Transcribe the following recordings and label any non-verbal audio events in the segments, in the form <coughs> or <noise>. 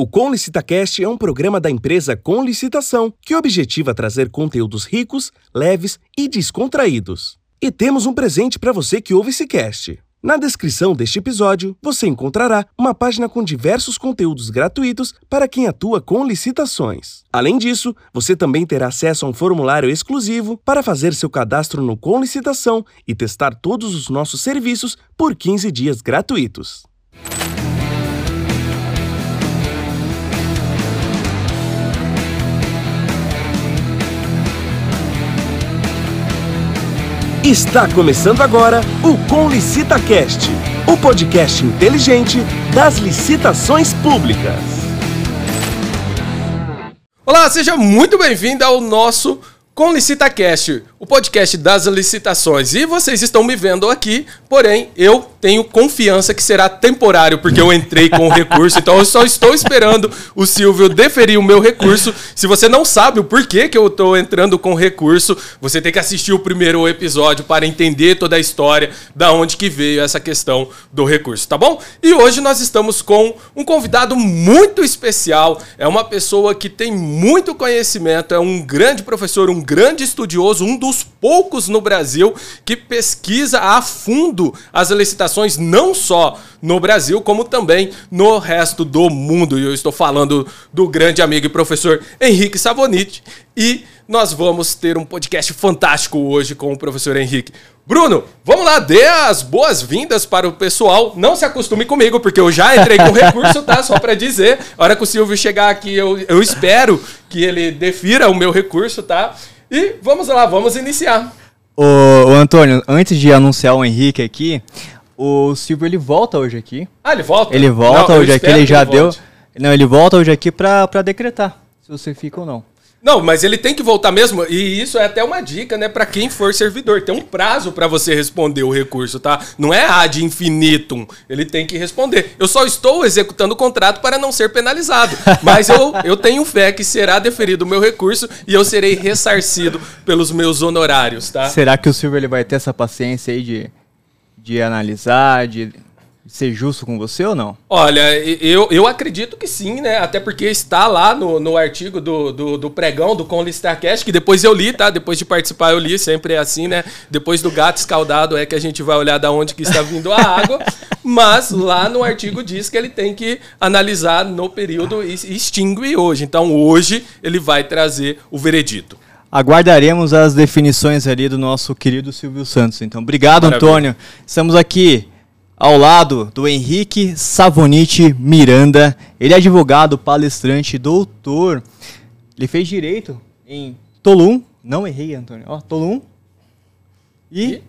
O Com LicitaCast é um programa da empresa Com Licitação que objetiva trazer conteúdos ricos, leves e descontraídos. E temos um presente para você que ouve esse cast. Na descrição deste episódio, você encontrará uma página com diversos conteúdos gratuitos para quem atua com licitações. Além disso, você também terá acesso a um formulário exclusivo para fazer seu cadastro no Com Licitação e testar todos os nossos serviços por 15 dias gratuitos. Está começando agora o Com Licita Cast, o podcast inteligente das licitações públicas. Olá, seja muito bem-vindo ao nosso Com LicitaCast, o podcast das licitações. E vocês estão me vendo aqui, porém eu tenho confiança que será temporário, porque eu entrei com o recurso, então eu só estou esperando o Silvio deferir o meu recurso. Se você não sabe o porquê que eu estou entrando com recurso, você tem que assistir o primeiro episódio para entender toda a história, da onde que veio essa questão do recurso, tá bom? E hoje nós estamos com um convidado muito especial, é uma pessoa que tem muito conhecimento, é um grande professor, um grande estudioso, um dos poucos no Brasil que pesquisa a fundo as licitações, não só no Brasil, como também no resto do mundo. E eu estou falando do grande amigo e professor Henrique Savonite. E nós vamos ter um podcast fantástico hoje com o professor Henrique. Bruno, vamos lá, dê as boas-vindas para o pessoal. Não se acostume comigo, porque eu já entrei com recurso, tá? Só para dizer. A hora que o Silvio chegar aqui, eu, eu espero que ele defira o meu recurso, tá? E vamos lá, vamos iniciar. Ô, ô, Antônio, antes de anunciar o Henrique aqui, o Silvio ele volta hoje aqui. Ah, ele volta? Ele volta Não, hoje aqui, ele já ele deu. volte. Não, ele volta hoje aqui pra, pra decretar se você fica ou não. Não, mas ele tem que voltar mesmo, e isso é até uma dica, né, Pra quem for servidor. Tem um prazo pra você responder o recurso, tá? Não é ad infinitum. Ele tem que responder. Eu só estou executando o contrato para não ser penalizado. <laughs> Mas eu, eu tenho fé que será deferido o meu recurso e eu serei ressarcido pelos meus honorários, tá? Será que o Silvio ele vai ter essa paciência aí de, de analisar, de ser justo com você ou não? Olha, eu, eu acredito que sim, né? Até porque está lá no, no artigo do, do, do pregão do Com Listarcast, que depois eu li, tá? Depois de participar eu li, sempre é assim, né? Depois do gato escaldado é que a gente vai olhar da onde que está vindo a água. Mas lá no artigo diz que ele tem que analisar no período e e extingue hoje. Então hoje ele vai trazer o veredito. Aguardaremos as definições ali do nosso querido Silvio Santos. Então, obrigado, Maravilha. Antônio. Estamos aqui ao lado do Henrique Savonite Miranda. Ele é advogado, palestrante, doutor. Ele fez direito em Tolum. Não errei, Antônio. Ó, Tolum. E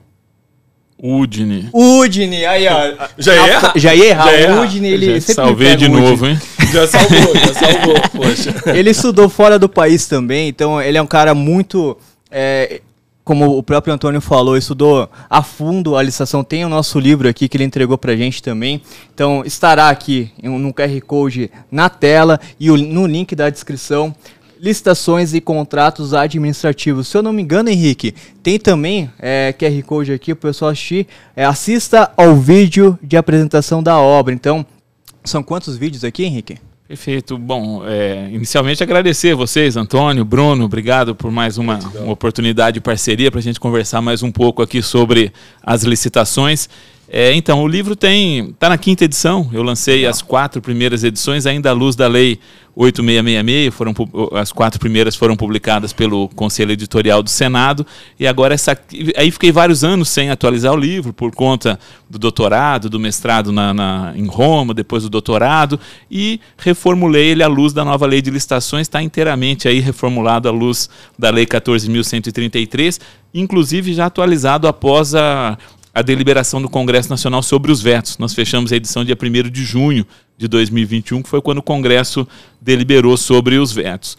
Udine. Udine. Aí, ó. <laughs> Já ia errar. Já ia errar. Já ia errar. Udine, ele Já sempre salvei de novo, hein? <laughs> Já salvou, já salvou, poxa. Ele estudou fora do país também, então ele é um cara muito. é, como o próprio Antônio falou, estudou a fundo a licitação. Tem o nosso livro aqui que ele entregou pra gente também. Então estará aqui no QR Code na tela e no link da descrição. Licitações e contratos administrativos. Se eu não me engano, Henrique, tem também é, QR Code aqui para o pessoal assistir. É, assista ao vídeo de apresentação da obra. Então, são quantos vídeos aqui, Henrique? Perfeito. Bom, é, inicialmente agradecer vocês, Antônio, Bruno, obrigado por mais uma, uma oportunidade de parceria para a gente conversar mais um pouco aqui sobre as licitações. É, então, o livro tem está na quinta edição. Eu lancei as quatro primeiras edições, ainda à luz da lei 8666. Foram, as quatro primeiras foram publicadas pelo Conselho Editorial do Senado. E agora essa. Aí fiquei vários anos sem atualizar o livro, por conta do doutorado, do mestrado na, na- em Roma, depois do doutorado, e reformulei ele à luz da nova lei de licitações, está inteiramente aí reformulado à luz da lei 14.133, inclusive já atualizado após a, a deliberação do Congresso Nacional sobre os vetos. Nós fechamos a edição dia 1 de junho de 2021, que foi quando o Congresso deliberou sobre os vetos.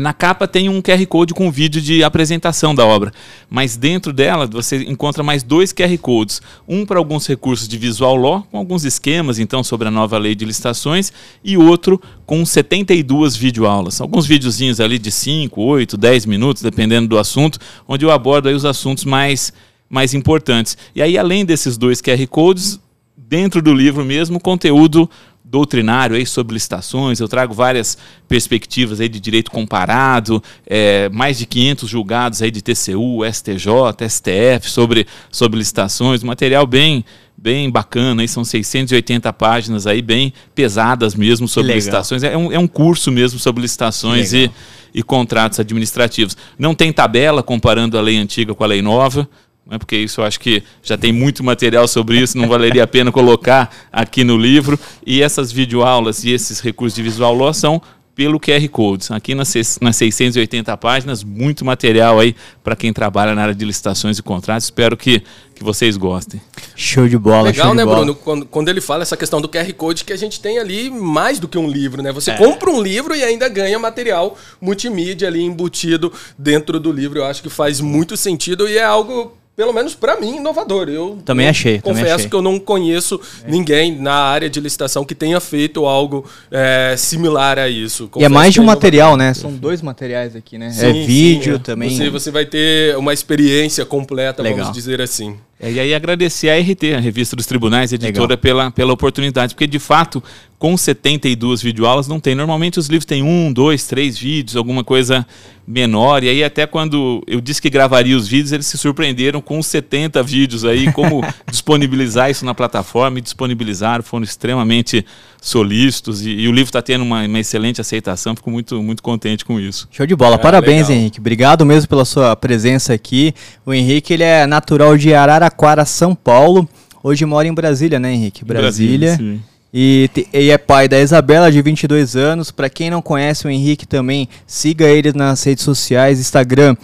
Na capa tem um QR Code com vídeo de apresentação da obra, mas dentro dela você encontra mais dois QR Codes. Um para alguns recursos de visual law, com alguns esquemas então sobre a nova lei de licitações, e outro com 72 videoaulas. Alguns videozinhos ali de 5, 8, 10 minutos, dependendo do assunto, onde eu abordo aí os assuntos mais, mais importantes. E aí, além desses dois QR Codes, dentro do livro mesmo, conteúdo doutrinário aí sobre licitações, eu trago várias perspectivas aí de direito comparado, é, mais de 500 julgados aí de TCU, STJ, STF sobre, sobre licitações, material bem bem bacana, aí são 680 páginas aí, bem pesadas mesmo sobre licitações. É um, é um curso mesmo sobre licitações e, e contratos administrativos. Não tem tabela comparando a lei antiga com a lei nova, né, porque isso eu acho que já tem muito material sobre isso, não valeria a pena colocar aqui no livro. E essas videoaulas e esses recursos de visual law são pelo QR Code. Aqui nas, nas 680 páginas, muito material aí para quem trabalha na área de licitações e contratos. Espero que, que vocês gostem. Show de bola, Legal, né, bola. Bruno? Quando, quando, ele fala essa questão do QR Code, que a gente tem ali mais do que um livro, né? Você é. compra um livro e ainda ganha material multimídia ali embutido dentro do livro. Eu acho que faz muito sentido e é algo pelo menos para mim, inovador. Eu também achei. Confesso também achei. que eu não conheço é. ninguém na área de licitação que tenha feito algo é, similar a isso. Confesso e é mais de um é material, né? São dois materiais aqui, né? Sim, é vídeo sim, é. também. Você, você vai ter uma experiência completa, Legal. vamos dizer assim. É, e aí agradecer a RT, a Revista dos Tribunais, editora, pela, pela oportunidade, porque de fato, com 72 videoaulas não tem. Normalmente os livros têm um, dois, três vídeos, alguma coisa menor. E aí até quando eu disse que gravaria os vídeos, eles se surpreenderam com 70 vídeos aí, como <laughs> disponibilizar isso na plataforma e disponibilizaram, foram extremamente solícitos e, e o livro está tendo uma, uma, excelente aceitação. Fico muito, muito contente com isso. Show de bola. É, Parabéns, legal. Henrique. Obrigado mesmo pela sua presença aqui. O Henrique ele é natural de Araraquara, São Paulo. Hoje mora em Brasília, né, Henrique? Brasília. Brasília e, e, é pai da Isabela, de 22 anos. Para quem não conhece o Henrique também, siga ele nas redes sociais, Instagram,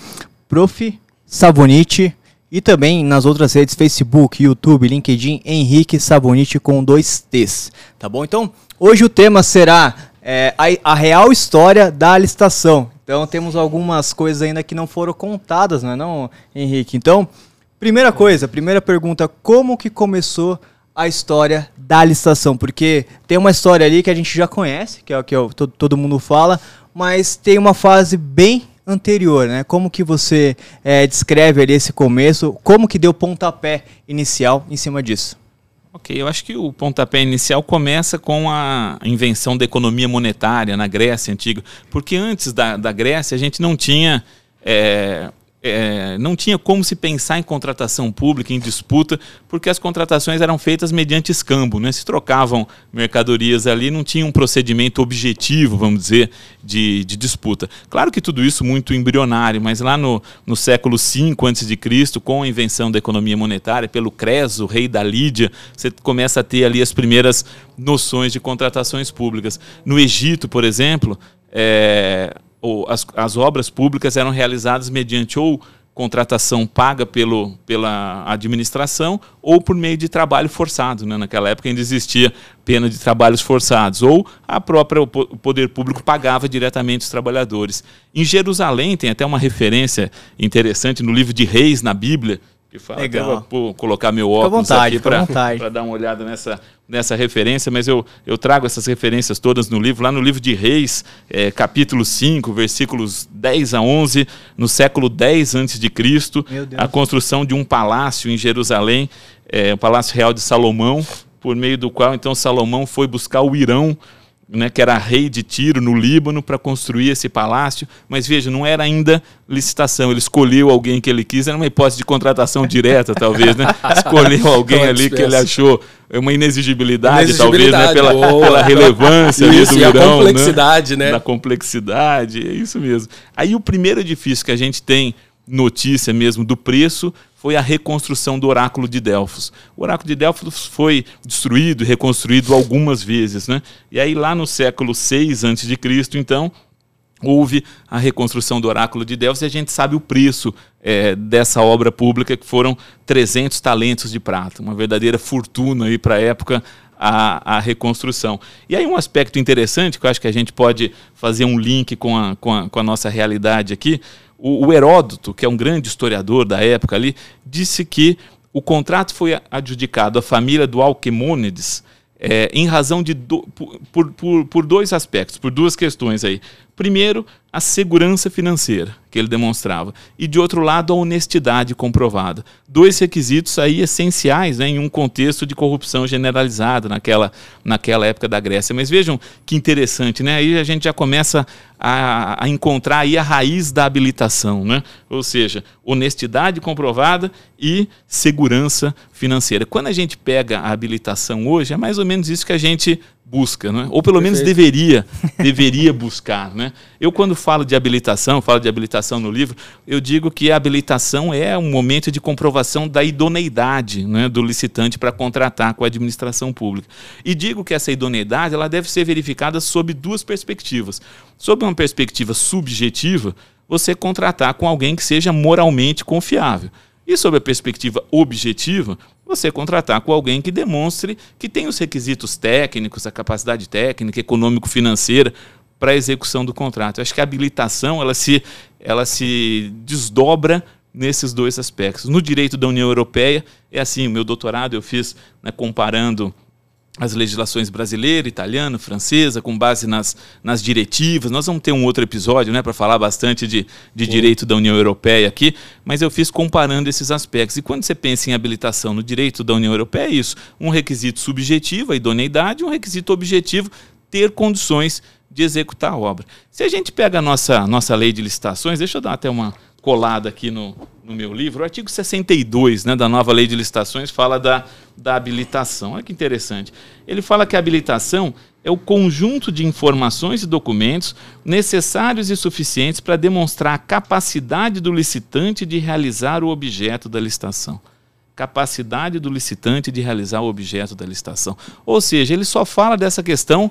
Prof. Savonite. E também nas outras redes, Facebook, YouTube, LinkedIn, Henrique Sabonite com dois T's. Tá bom? Então, hoje o tema será é, a, a, real história da licitação. Então, temos algumas coisas ainda que não foram contadas, não é não, Henrique? Então, primeira coisa, primeira pergunta, como que começou a história da licitação? Porque tem uma história ali que a gente já conhece, que é o que todo, todo mundo fala, mas tem uma fase bem anterior, né? Como que você é, descreve ali esse começo? Como que deu pontapé inicial em cima disso? Ok, eu acho que o pontapé inicial começa com a invenção da economia monetária na Grécia antiga, porque antes da, da Grécia a gente não tinha é, é, não tinha como se pensar em contratação pública, em disputa, porque as contratações eram feitas mediante escambo, né? se trocavam mercadorias ali, não tinha um procedimento objetivo, vamos dizer, de, de disputa. Claro que tudo isso muito embrionário, mas lá no, no século V a.C., com a invenção da economia monetária, pelo Creso, rei da Lídia, você começa a ter ali as primeiras noções de contratações públicas. No Egito, por exemplo, é, ou as, as obras públicas eram realizadas mediante ou contratação paga pelo, pela administração ou por meio de trabalho forçado. Né? Naquela época ainda existia pena de trabalhos forçados, ou a própria o poder público pagava diretamente os trabalhadores. Em Jerusalém tem até uma referência interessante no livro de Reis na Bíblia, que fala, Legal. vou colocar meu óculos vontade, aqui para dar uma olhada nessa, nessa referência, mas eu, eu trago essas referências todas no livro, lá no livro de Reis, é, capítulo 5, versículos 10 a 11, no século 10 a.C., a construção de um palácio em Jerusalém, é, o Palácio Real de Salomão, por meio do qual então Salomão foi buscar o Irão né, que era rei de Tiro, no Líbano, para construir esse palácio. Mas veja, não era ainda licitação. Ele escolheu alguém que ele quis, era uma hipótese de contratação direta, talvez. Né? <laughs> Escolheu alguém ali que ele achou uma inexigibilidade, talvez, né? pela, pela relevância isso, do Irão. a complexidade, né? né? Da complexidade, é isso mesmo. Aí o primeiro edifício que a gente tem notícia mesmo do preço foi a reconstrução do oráculo de Delfos. O oráculo de Delfos foi destruído reconstruído algumas vezes, né? E aí lá no século 6 a.C., então, houve a reconstrução do oráculo de Delfos e a gente sabe o preço é, dessa obra pública, que foram 300 talentos de prata, uma verdadeira fortuna aí para a época, a, a, reconstrução. E aí um aspecto interessante, que eu acho que a gente pode fazer um link com a, com a, com a nossa realidade aqui, o, o Heródoto, que é um grande historiador da época ali, disse que o contrato foi adjudicado à família do Alquimônides é, em razão de do, por, por, por dois aspectos, por duas questões aí. Primeiro, a segurança financeira que ele demonstrava e de outro lado a honestidade comprovada. Dois requisitos aí essenciais né, em um contexto de corrupção generalizada naquela, naquela época da Grécia. Mas vejam que interessante, né? Aí a gente já começa a, a encontrar aí a raiz da habilitação, né? Ou seja, honestidade comprovada e segurança financeira. Quando a gente pega a habilitação hoje, é mais ou menos isso que a gente busca, né? ou pelo Perfeito. menos deveria, deveria buscar. Né? Eu, quando falo de habilitação, falo de habilitação no livro, eu digo que a habilitação é um momento de comprovação da idoneidade né, do licitante para contratar com a administração pública. E digo que essa idoneidade ela deve ser verificada sob duas perspectivas. Sob uma perspectiva subjetiva, você contratar com alguém que seja moralmente confiável. E sob a perspectiva objetiva, você contratar com alguém que demonstre que tem os requisitos técnicos, a capacidade técnica, econômico-financeira para a execução do contrato. Eu acho que a habilitação ela se, ela se desdobra nesses dois aspectos. No direito da União Europeia, é assim, o meu doutorado eu fiz né, comparando as legislações brasileira, italiana, francesa, com base nas, nas diretivas. Nós vamos ter um outro episódio né, para falar bastante de, de direito da União Europeia aqui, mas eu fiz comparando esses aspectos. E quando você pensa em habilitação no direito da União Europeia, é isso: um requisito subjetivo, a idoneidade, um requisito objetivo, ter condições de executar a obra. Se a gente pega a nossa, nossa lei de licitações, deixa eu dar até uma colada aqui no, no meu livro, o artigo 62 né, da nova lei de licitações fala da, da habilitação. Olha que interessante. Ele fala que a habilitação é o conjunto de informações e documentos necessários e suficientes para demonstrar a capacidade do licitante de realizar o objeto da licitação. Capacidade do licitante de realizar o objeto da licitação. Ou seja, ele só fala dessa questão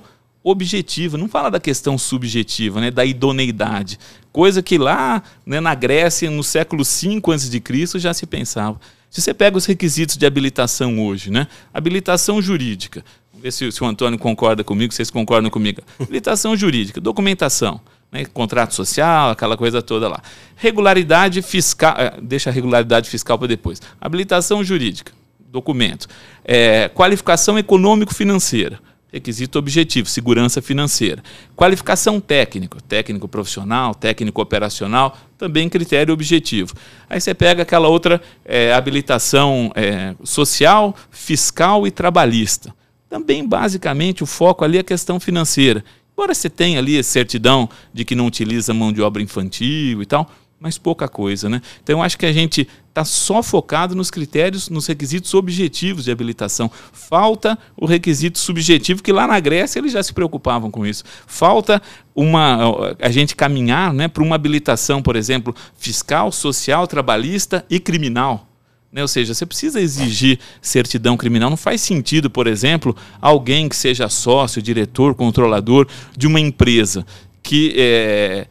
objetiva, não fala da questão subjetiva, né, da idoneidade, coisa que lá né, na Grécia, no século V a.C., já se pensava. Se você pega os requisitos de habilitação hoje, né, habilitação jurídica, vamos ver se, se o Antônio concorda comigo, vocês concordam comigo. Habilitação jurídica, documentação, né, contrato social, aquela coisa toda lá. Regularidade fiscal, eh, deixa a regularidade fiscal para depois. Habilitação jurídica, documento. É, qualificação econômico-financeira Requisito objetivo, segurança financeira. Qualificação técnico, técnico profissional, técnico operacional, também critério objetivo. Aí você pega aquela outra é, habilitação é, social, fiscal e trabalhista. Também, basicamente, o foco ali é a questão financeira. Embora você tenha ali a certidão de que não utiliza mão de obra infantil e tal, mas pouca coisa, né? Então eu acho que a gente está só focado nos critérios, nos requisitos objetivos de habilitação. Falta o requisito subjetivo, que lá na Grécia eles já se preocupavam com isso. Falta uma a gente caminhar né, para uma habilitação, por exemplo, fiscal, social, trabalhista e criminal. Né? Ou seja, você precisa exigir certidão criminal. Não faz sentido, por exemplo, alguém que seja sócio, diretor, controlador de uma empresa que é,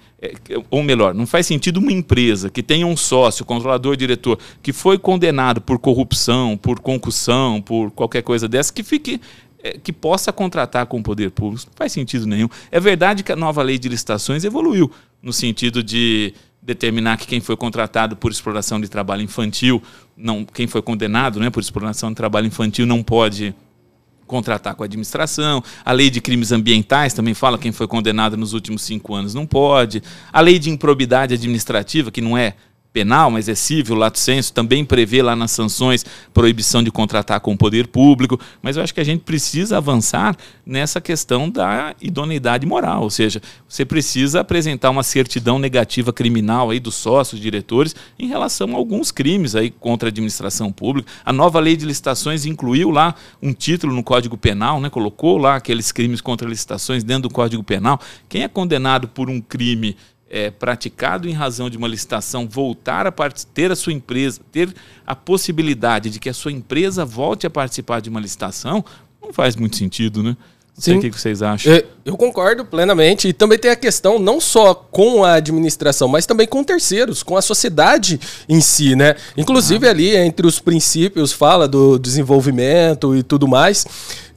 ou melhor, não faz sentido uma empresa que tenha um sócio, controlador, diretor, que foi condenado por corrupção, por concussão, por qualquer coisa dessa, que fique é, que possa contratar com o poder público. Não faz sentido nenhum. É verdade que a nova lei de licitações evoluiu no sentido de determinar que quem foi contratado por exploração de trabalho infantil, não, quem foi condenado né, por exploração de trabalho infantil não pode contratar com a administração. A lei de crimes ambientais também fala quem foi condenado nos últimos cinco anos não pode. A lei de improbidade administrativa, que não é penal, mas é civil, lato senso, também prevê lá nas sanções proibição de contratar com o poder público, mas eu acho que a gente precisa avançar nessa questão da idoneidade moral, ou seja, você precisa apresentar uma certidão negativa criminal aí dos sócios, diretores, em relação a alguns crimes aí contra a administração pública. A nova lei de licitações incluiu lá um título no Código Penal, né, colocou lá aqueles crimes contra licitações dentro do Código Penal. Quem é condenado por um crime é, praticado em razão de uma licitação voltar a ter a sua empresa, ter a possibilidade de que a sua empresa volte a participar de uma licitação, não faz muito sentido, né? Sim. o que vocês acham. É, eu concordo plenamente. E também tem a questão não só com a administração, mas também com terceiros, com a sociedade em si, né? Inclusive ah. ali entre os princípios fala do desenvolvimento e tudo mais.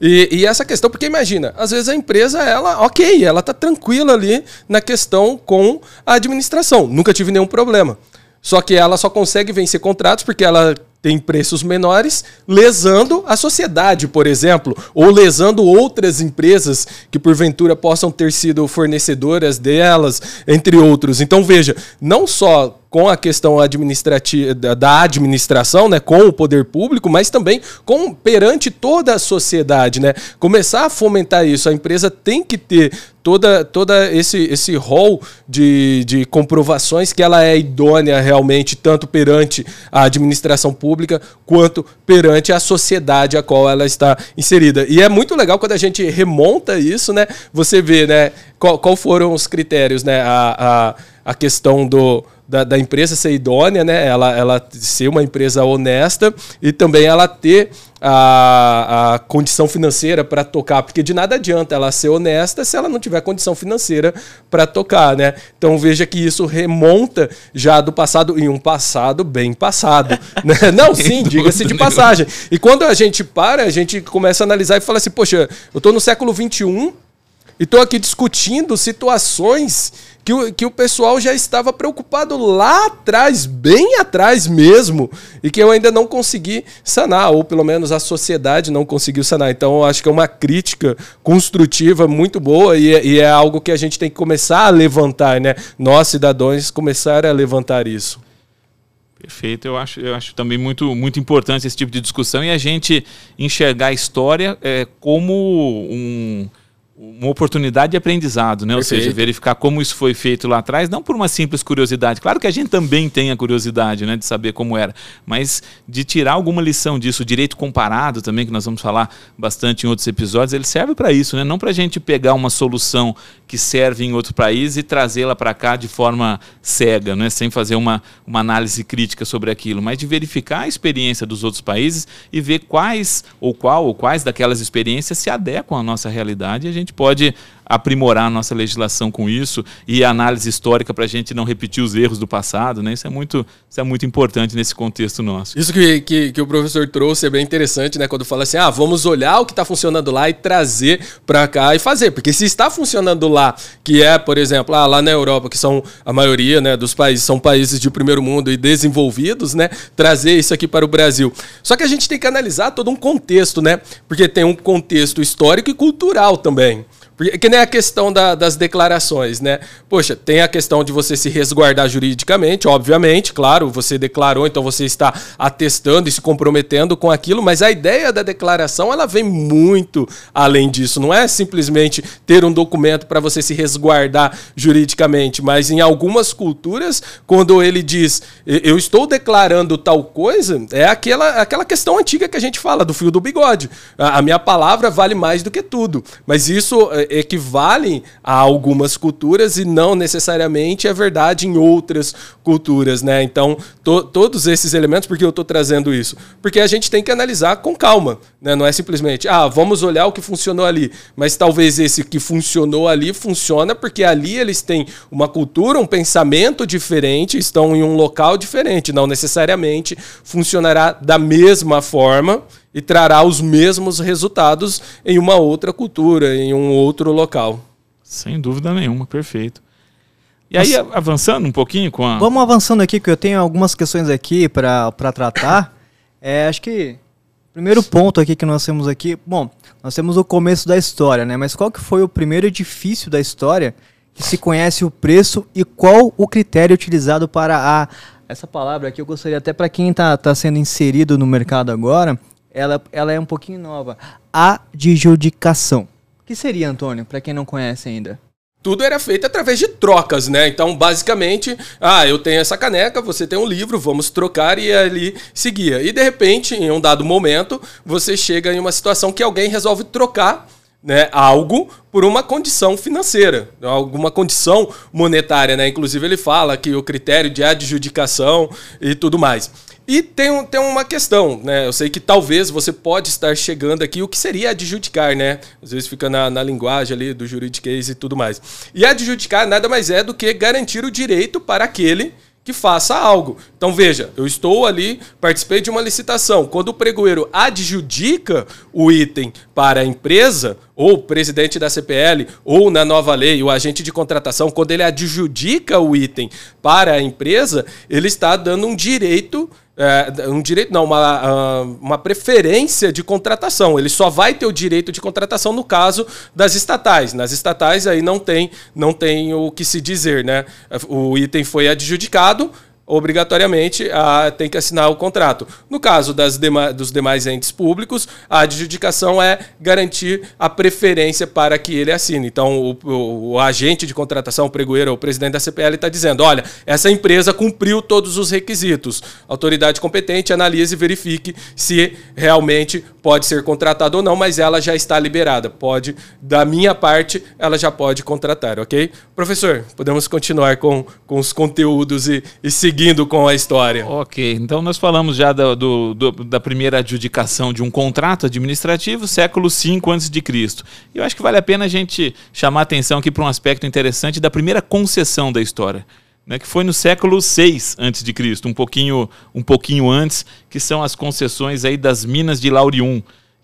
E, e, essa questão, porque imagina, às vezes a empresa, ela, ok, ela tá tranquila ali na questão com a administração. Nunca tive nenhum problema. Só que ela só consegue vencer contratos porque ela tem preços menores, lesando a sociedade, por exemplo, ou lesando outras empresas que porventura possam ter sido fornecedoras delas, entre outros. Então veja, não só com a questão administrativa da administração, né, com o poder público, mas também com perante toda a sociedade, né? Começar a fomentar isso, a empresa tem que ter toda, toda esse, esse rol de, de comprovações que ela é idônea realmente, tanto perante a administração pública quanto perante a sociedade a qual ela está inserida. E é muito legal quando a gente remonta isso, né? Você vê, né? Qual, qual foram os critérios, né? A, a, a questão do da, da, empresa ser idônea, né? Ela, ela ser uma empresa honesta e também ela ter a, a condição financeira para tocar, porque de nada adianta ela ser honesta se ela não tiver condição financeira para tocar, né? Então veja que isso remonta já do passado em um passado bem passado, <laughs> né? Não, sim, diga-se de passagem. E quando a gente para, a gente começa a analisar e fala assim, poxa, eu estou no século 21 e aqui discutindo situações que o, que o pessoal já estava preocupado lá atrás, bem atrás mesmo, e que eu ainda não consegui sanar, ou pelo menos a sociedade não conseguiu sanar. Então, eu acho que é uma crítica construtiva muito boa e é, e é algo que a gente tem que começar a levantar, né? Nós, cidadãos, começar a levantar isso. Perfeito, eu acho, eu acho também muito, muito importante esse tipo de discussão e a gente enxergar a história é, como um, uma oportunidade de aprendizado, né? Perfeito. Ou seja, verificar como isso foi feito lá atrás, não por uma simples curiosidade. Claro que a gente também tem a curiosidade, né, de saber como era, mas de tirar alguma lição disso, o direito comparado também, que nós vamos falar bastante em outros episódios, ele serve para isso, né? Não para a gente pegar uma solução que serve em outro país e trazê-la para cá de forma cega, né? Sem fazer uma, uma análise crítica sobre aquilo, mas de verificar a experiência dos outros países e ver quais ou qual ou quais daquelas experiências se adequam à nossa realidade e a gente gente pode aprimorar a nossa legislação com isso e análise histórica para a gente não repetir os erros do passado, né? Isso é muito, isso é muito importante nesse contexto nosso. Isso que, que, que o professor trouxe é bem interessante, né? Quando fala assim, ah, vamos olhar o que está funcionando lá e trazer para cá e fazer, porque se está funcionando lá, que é, por exemplo, ah, lá na Europa, que são a maioria, né, dos países são países de primeiro mundo e desenvolvidos, né? Trazer isso aqui para o Brasil. Só que a gente tem que analisar todo um contexto, né? Porque tem um contexto histórico e cultural também. Que nem a questão da, das declarações, né? Poxa, tem a questão de você se resguardar juridicamente, obviamente, claro, você declarou, então você está atestando e se comprometendo com aquilo, mas a ideia da declaração, ela vem muito além disso. Não é simplesmente ter um documento para você se resguardar juridicamente, mas em algumas culturas, quando ele diz, eu estou declarando tal coisa, é aquela, aquela questão antiga que a gente fala, do fio do bigode. A, a minha palavra vale mais do que tudo. Mas isso é, equivalem a algumas culturas e não necessariamente é verdade em outras culturas, né? Então, to, todos esses elementos, por que eu estou trazendo isso? Porque a gente tem que analisar com calma, né? Não é simplesmente, ah, vamos olhar o que funcionou ali, mas talvez esse que funcionou ali funciona porque ali eles têm uma cultura, um pensamento diferente, estão em um local diferente, não necessariamente funcionará da mesma forma e trará os mesmos resultados em uma outra cultura, em um outro local. Sem dúvida nenhuma, perfeito. E aí, Mas, avançando um pouquinho com a. Vamos avançando aqui, que eu tenho algumas questões aqui para tratar. <coughs> é, acho que o primeiro ponto aqui que nós temos aqui. Bom, nós temos o começo da história, né? Mas qual que foi o primeiro edifício da história que se conhece o preço e qual o critério utilizado para a. Essa palavra aqui eu gostaria até para quem está tá sendo inserido no mercado agora ela, ela é um pouquinho nova. Adjudicação. O que seria, Antônio, para quem não conhece ainda? Tudo era feito através de trocas, né? Então, basicamente, ah, eu tenho essa caneca, você tem um livro, vamos trocar e ali seguia. E de repente, em um dado momento, você chega em uma situação que alguém resolve trocar né, algo por uma condição financeira, alguma condição monetária, né? Inclusive ele fala que o critério de adjudicação e tudo mais. E tem, tem uma questão, né? Eu sei que talvez você pode estar chegando aqui, o que seria adjudicar, né? Às vezes fica na, na linguagem ali do juridiquês e tudo mais. E adjudicar nada mais é do que garantir o direito para aquele que faça algo. Então veja, eu estou ali, participei de uma licitação. Quando o pregoeiro adjudica o item para a empresa, ou o presidente da CPL, ou na nova lei, o agente de contratação, quando ele adjudica o item para a empresa, ele está dando um direito é, um direito, não, uma, ah, uma preferência de contratação. Ele só vai ter o direito de contratação no caso das estatais. Nas estatais aí não tem, não tem o que se dizer, né? O item foi adjudicado, obrigatoriamente a, tem que assinar o contrato. No caso das dema, dos demais entes públicos, a adjudicação é garantir a preferência para que ele assine. Então, o, o, o agente de contratação, o pregoeiro, o presidente da CPL está dizendo: olha, essa empresa cumpriu todos os requisitos. Autoridade competente analise e verifique se realmente pode ser contratado ou não, mas ela já está liberada. Pode, da minha parte, ela já pode contratar, ok? Professor, podemos continuar com, com os conteúdos e, e seguir seguindo com a história. Ok, então nós falamos já do, do, do, da primeira adjudicação de um contrato administrativo, século V a.C. E eu acho que vale a pena a gente chamar atenção aqui para um aspecto interessante da primeira concessão da história. Né, que foi no século VI a.C., um pouquinho, um pouquinho antes, que são as concessões aí das minas de Laurium,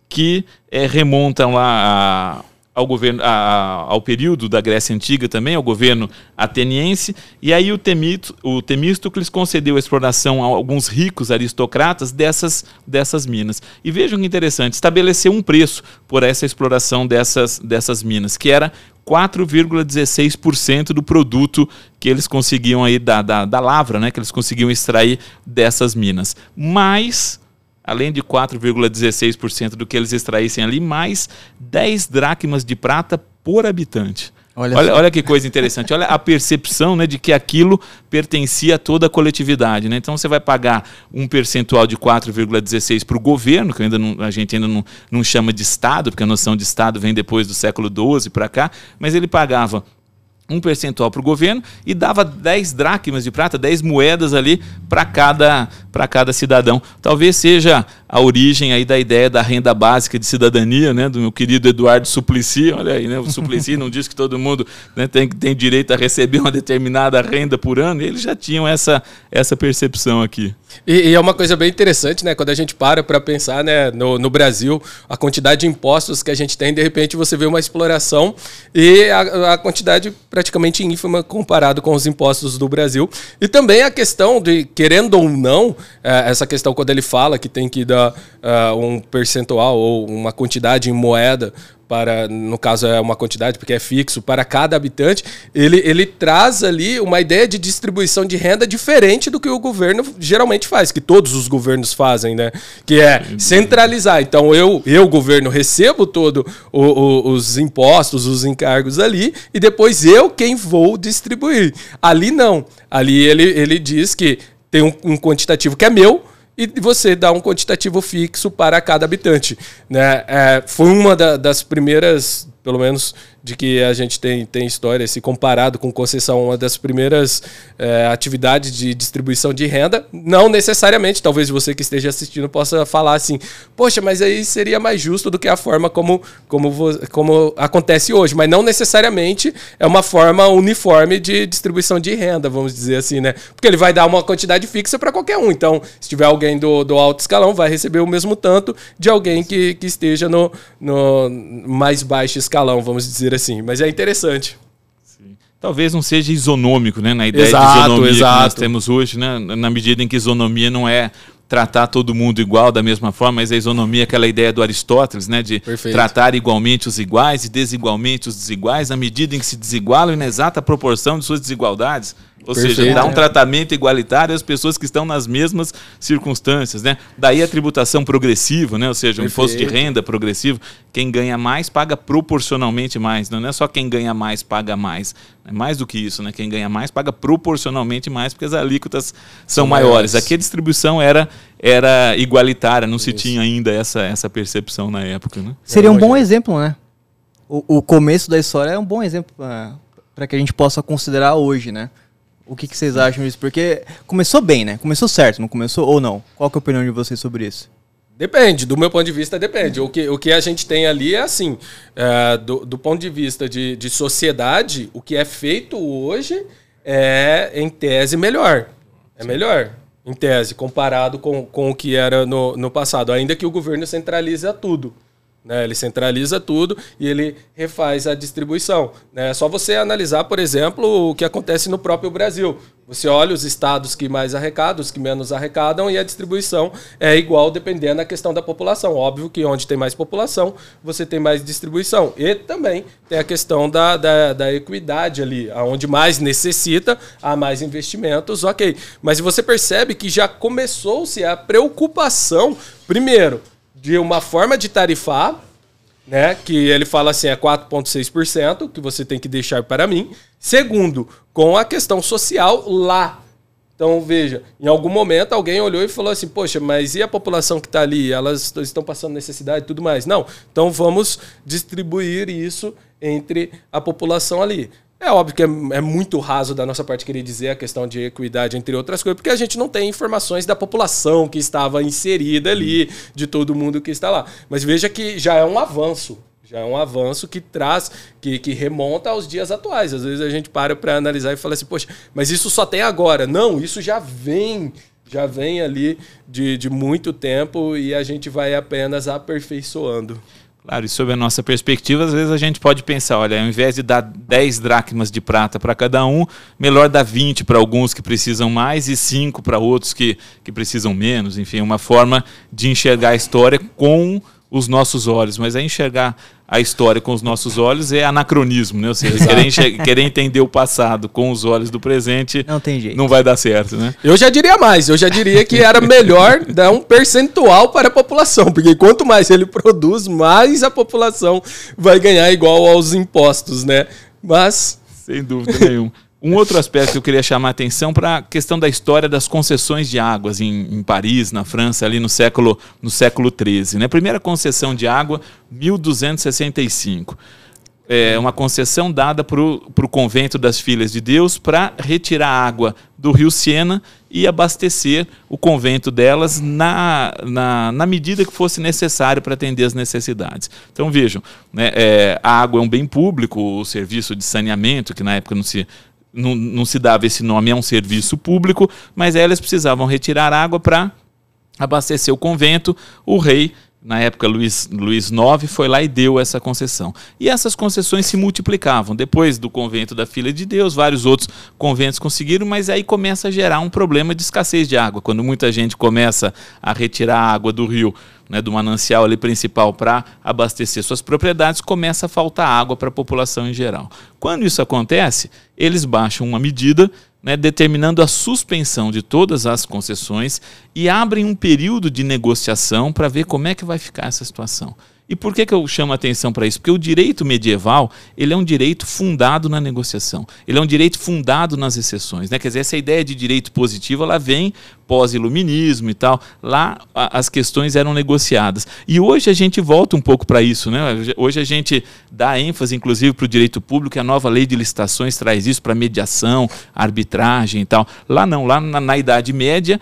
que é, remontam lá a ao governo a, ao período da Grécia antiga também, ao governo ateniense, e aí o, Temito, o Temístocles concedeu a exploração a alguns ricos aristocratas dessas, dessas minas. E vejam que interessante, estabeleceu um preço por essa exploração dessas, dessas minas, que era 4,16% do produto que eles conseguiam aí da, da, da lavra, né, que eles conseguiam extrair dessas minas. Mas além de 4,16% do que eles extraíssem ali, mais 10 dracmas de prata por habitante. Olha, olha, olha, que coisa interessante. Olha a percepção né, de que aquilo pertencia a toda a coletividade. Né? Então você vai pagar um percentual de 4,16 para o governo, que ainda não, a gente ainda não, não chama de Estado, porque a noção de Estado vem depois do século XII para cá, mas ele pagava um percentual para o governo e dava 10 dracmas de prata, 10 moedas ali para cada, cada cidadão. Talvez seja a origem aí da ideia da renda básica de cidadania, né, do meu querido Eduardo Suplicy. Olha aí, né, o Suplicy não diz que todo mundo né, tem, tem direito a receber uma determinada renda por ano. Eles já tinham essa, essa percepção aqui. E, e, é uma coisa bem interessante, né? Quando a gente para para pensar, né, no, no, Brasil, a quantidade de impostos que a gente tem, de repente você vê uma exploração e a, a quantidade praticamente ínfima comparado com os impostos do Brasil. E também a questão de, querendo ou não, é, essa questão quando ele fala que tem que dar uh, um percentual ou uma quantidade em moeda para, no caso é uma quantidade, porque é fixo, para cada habitante, ele, ele traz ali uma ideia de distribuição de renda diferente do que o governo geralmente faz, que todos os governos fazem, né? Que é centralizar. Então, eu, eu governo, recebo todos os impostos, os encargos ali, e depois eu quem vou distribuir. Ali não. Ali ele, ele diz que tem um, um quantitativo que é meu, e você dá um quantitativo fixo para cada habitante. Né? É, foi uma da, das primeiras, pelo menos de que a gente tem, tem história, se comparado com concessão, uma das primeiras é, atividades de distribuição de renda. Não necessariamente, talvez você que esteja assistindo possa falar assim, poxa, mas aí seria mais justo do que a forma como, como, como acontece hoje. Mas não necessariamente é uma forma uniforme de distribuição de renda, vamos dizer assim, né? Porque ele vai dar uma quantidade fixa para qualquer um. Então, se tiver alguém do, do alto escalão, vai receber o mesmo tanto de alguém que, que esteja no, no mais baixo escalão, vamos dizer assim, mas é interessante. Sim. Talvez não seja isonômico, né? Na ideia exato, de isonomia exato. que nós temos hoje, né? Na medida em que isonomia não é tratar todo mundo igual da mesma forma, mas a isonomia é aquela ideia do Aristóteles, né, de Perfeito. tratar igualmente os iguais e desigualmente os desiguais, na medida em que se desigualam na exata proporção de suas desigualdades. Ou Perfeito, seja, dá um tratamento igualitário às pessoas que estão nas mesmas circunstâncias, né? Daí a tributação progressiva, né? Ou seja, o um imposto de renda progressivo. Quem ganha mais paga proporcionalmente mais. Não é só quem ganha mais paga mais. É mais do que isso, né? Quem ganha mais paga proporcionalmente mais porque as alíquotas são, são maiores. maiores. Aqui a distribuição era, era igualitária, não isso. se tinha ainda essa, essa percepção na época, né? Seria um bom exemplo, né? O, o começo da história é um bom exemplo para que a gente possa considerar hoje, né? O que, que, vocês acham disso? Porque começou bem, né? Começou certo, não começou ou não? Qual que é a opinião de vocês sobre isso? Depende, do meu ponto de vista, depende. O que, o que a gente tem ali é assim: é, do, do, ponto de vista de, de sociedade, o que é feito hoje é, em tese, melhor. É melhor, em tese, comparado com, com o que era no, no passado. Ainda que o governo centralize tudo. Né? Ele centraliza tudo e ele refaz a distribuição. Né? É só você analisar, por exemplo, o que acontece no próprio Brasil. Você olha os estados que mais arrecadam, os que menos arrecadam, e a distribuição é igual dependendo da questão da população. Óbvio que onde tem mais população, você tem mais distribuição. E também tem a questão da, da, da equidade ali. Onde mais necessita, há mais investimentos, ok. Mas você percebe que já começou-se a preocupação, primeiro, de uma forma de tarifar, né? Que ele fala assim, é 4,6% que você tem que deixar para mim. Segundo, com a questão social lá. Então, veja, em algum momento alguém olhou e falou assim: Poxa, mas e a população que está ali? Elas estão passando necessidade e tudo mais. Não. Então, vamos distribuir isso entre a população ali. É óbvio que é, é, muito raso da nossa parte querer dizer a questão de equidade, entre outras coisas, porque a gente não tem informações da população que estava inserida ali, de todo mundo que está lá. Mas veja que já é um avanço. Já é um avanço que traz, que, que remonta aos dias atuais. Às vezes a gente para para analisar e fala assim, poxa, mas isso só tem agora. Não, isso já vem, já vem ali de, de muito tempo e a gente vai apenas aperfeiçoando. Claro, e sob a nossa perspectiva, às vezes a gente pode pensar, olha, ao invés de dar 10 dracmas de prata para cada um, melhor dar 20 para alguns que precisam mais e 5 para outros que, que precisam menos. Enfim, uma forma de enxergar a história com os nossos olhos, mas é enxergar a história com os nossos olhos é anacronismo, né? Ou seja, querer, querer, entender o passado com os olhos do presente não tem jeito. Não vai dar certo, né? Eu já diria mais, eu já diria que era melhor dar um percentual para a população, porque quanto mais ele produz, mais a população vai ganhar igual aos impostos, né? Mas sem dúvida nenhuma. Um outro aspecto que eu queria chamar a atenção para a questão da história das concessões de águas em, em, Paris, na França, ali no século, no século XIII. Né? Primeira concessão de água, 1265. É uma concessão dada para o convento das Filhas de Deus para retirar água do rio Siena e abastecer o convento delas na, na, na medida que fosse necessário para atender as necessidades. Então vejam, né, é, a água é um bem público, o serviço de saneamento, que na época não se, não, não se dava esse nome, é um serviço público, mas elas precisavam retirar água para abastecer o convento. O rei na época Luís, Luís IX, foi lá e deu essa concessão. E essas concessões se multiplicavam. Depois do convento da Filha de Deus, vários outros conventos conseguiram, mas aí começa a gerar um problema de escassez de água. Quando muita gente começa a retirar a água do rio, né, do manancial ali principal para abastecer suas propriedades, começa a faltar água para a população em geral. Quando isso acontece, eles baixam uma medida né, determinando a suspensão de todas as concessões e abrem um período de negociação para ver como é que vai ficar essa situação. E por que, que eu chamo a atenção para isso? Porque o direito medieval ele é um direito fundado na negociação. Ele é um direito fundado nas exceções. Né? Quer dizer, essa ideia de direito positivo ela vem pós-iluminismo e tal. Lá a, as questões eram negociadas. E hoje a gente volta um pouco para isso. Né? Hoje a gente dá ênfase, inclusive, para o direito público, e a nova lei de licitações traz isso para mediação, arbitragem e tal. Lá não, lá na, na Idade Média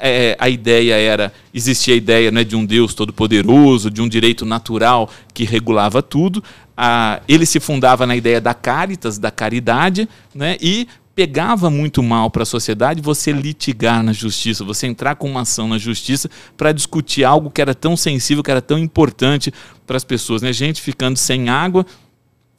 é, a ideia era existia a ideia né, de um Deus todo-poderoso, de um direito natural que regulava tudo. Ah, ele se fundava na ideia da caritas, da caridade, né, e pegava muito mal para a sociedade você litigar na justiça, você entrar com uma ação na justiça para discutir algo que era tão sensível, que era tão importante para as pessoas. Né? Gente ficando sem água,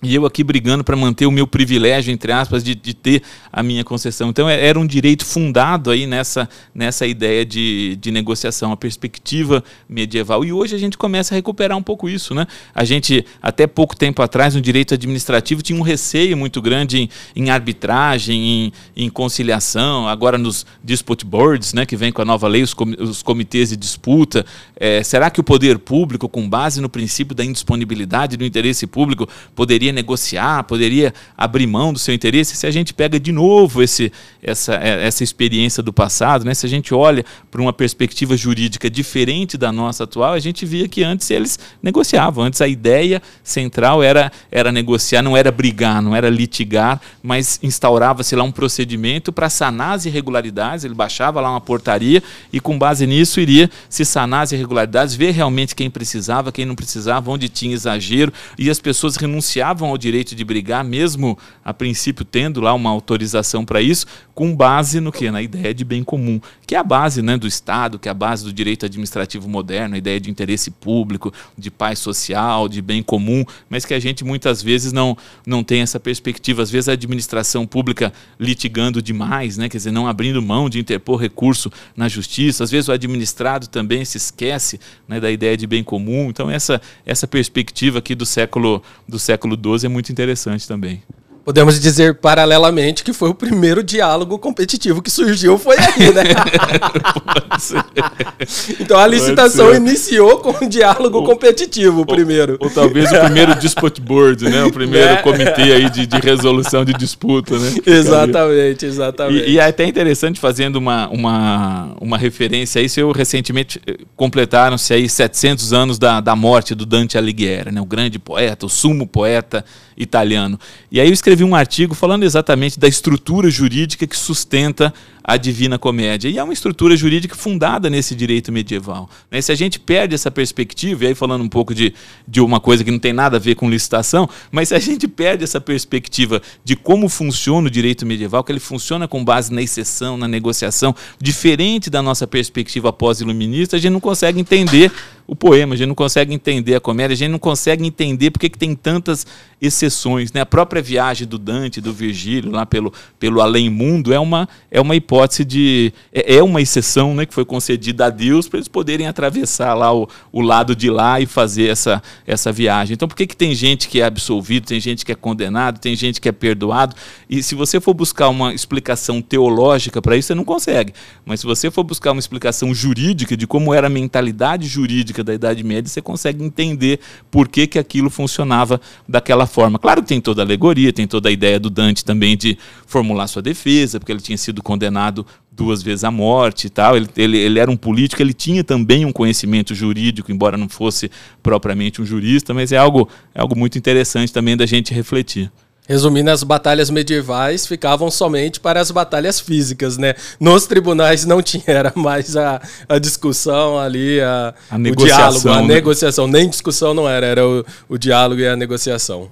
e eu aqui brigando para manter o meu privilégio, entre aspas, de, de, ter a minha concessão. Então é, era um direito fundado aí nessa, nessa ideia de, de negociação, a perspectiva medieval. E hoje a gente começa a recuperar um pouco isso. Né? A gente, até pouco tempo atrás, no direito administrativo, tinha um receio muito grande em, em arbitragem, em, em, conciliação, agora nos dispute boards, né, que vem com a nova lei, os, com, os comitês de disputa. É, será que o poder público, com base no princípio da indisponibilidade do interesse público, poderia negociar, poderia abrir mão do seu interesse. Se a gente pega de novo esse, essa, é, essa experiência do passado, né? se a gente olha para uma perspectiva jurídica diferente da nossa atual, a gente via que antes eles negociavam. Antes a ideia central era, era negociar, não era brigar, não era litigar, mas instaurava-se lá um procedimento para sanar as irregularidades. Ele baixava lá uma portaria e, com base nisso, iria se sanar as irregularidades, ver realmente quem precisava, quem não precisava, onde tinha exagero, e as pessoas renunciavam renunciavam ao direito de brigar, mesmo a princípio tendo lá uma autorização para isso, com base no que? Na ideia de bem comum, que é a base né, do Estado, que é a base do direito administrativo moderno, a ideia de interesse público, de paz social, de bem comum, mas que a gente muitas vezes não, não tem essa perspectiva. Às vezes a administração pública litigando demais, né, quer dizer, não abrindo mão de interpor recurso na justiça, às vezes o administrado também se esquece né, da ideia de bem comum. Então, essa, essa perspectiva aqui do século, do século XII é muito interessante também. Podemos dizer paralelamente que foi o primeiro diálogo competitivo que surgiu foi aí, né? <laughs> então a licitação iniciou com um diálogo ou, competitivo ou, primeiro. Ou, talvez o <laughs> primeiro dispute board, né? O primeiro é. comitê aí de, de, resolução de disputa, né? <laughs> Exatamente, exatamente. E, e, é até interessante fazendo uma, uma, uma referência a isso, eu recentemente eh, completaram-se aí 700 anos da, da morte do Dante Alighieri, né? O grande poeta, o sumo poeta italiano. E aí eu escrevi um artigo falando exatamente da estrutura jurídica que sustenta a Divina Comédia. E é uma estrutura jurídica fundada nesse direito medieval. Né? Se a gente perde essa perspectiva, e aí falando um pouco de, de uma coisa que não tem nada a ver com licitação, mas se a gente perde essa perspectiva de como funciona o direito medieval, que ele funciona com base na exceção, na negociação, diferente da nossa perspectiva pós-iluminista, a gente não consegue entender o poema, a gente não consegue entender a comédia, a gente não consegue entender porque que tem tantas exceções. Né? A própria viagem do Dante, do Virgílio, lá pelo, pelo além-mundo, é uma, é uma hipótese de. É, é uma exceção né, que foi concedida a Deus para eles poderem atravessar lá o, o lado de lá e fazer essa, essa viagem. Então, por que, que tem gente que é absolvido, tem gente que é condenado, tem gente que é perdoado? E se você for buscar uma explicação teológica para isso, você não consegue. Mas se você for buscar uma explicação jurídica de como era a mentalidade jurídica da Idade Média, você consegue entender por que, que aquilo funcionava daquela forma. Claro que tem toda a alegoria, tem toda a ideia do Dante também de formular sua defesa, porque ele tinha sido condenado duas vezes à morte e tal. Ele, ele, ele, era um político, ele tinha também um conhecimento jurídico, embora não fosse propriamente um jurista, mas é algo, é algo muito interessante também da gente refletir. Resumindo, as batalhas medievais ficavam somente para as batalhas físicas, né? Nos tribunais não tinha, era mais a, a discussão ali, a, a o diálogo, a né? negociação. Nem discussão não era, era o, o diálogo e a negociação.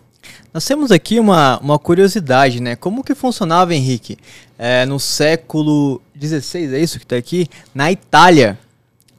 Nós temos aqui uma, uma curiosidade, né? Como que funcionava, Henrique, é, no século XVI, é isso que está aqui? Na Itália,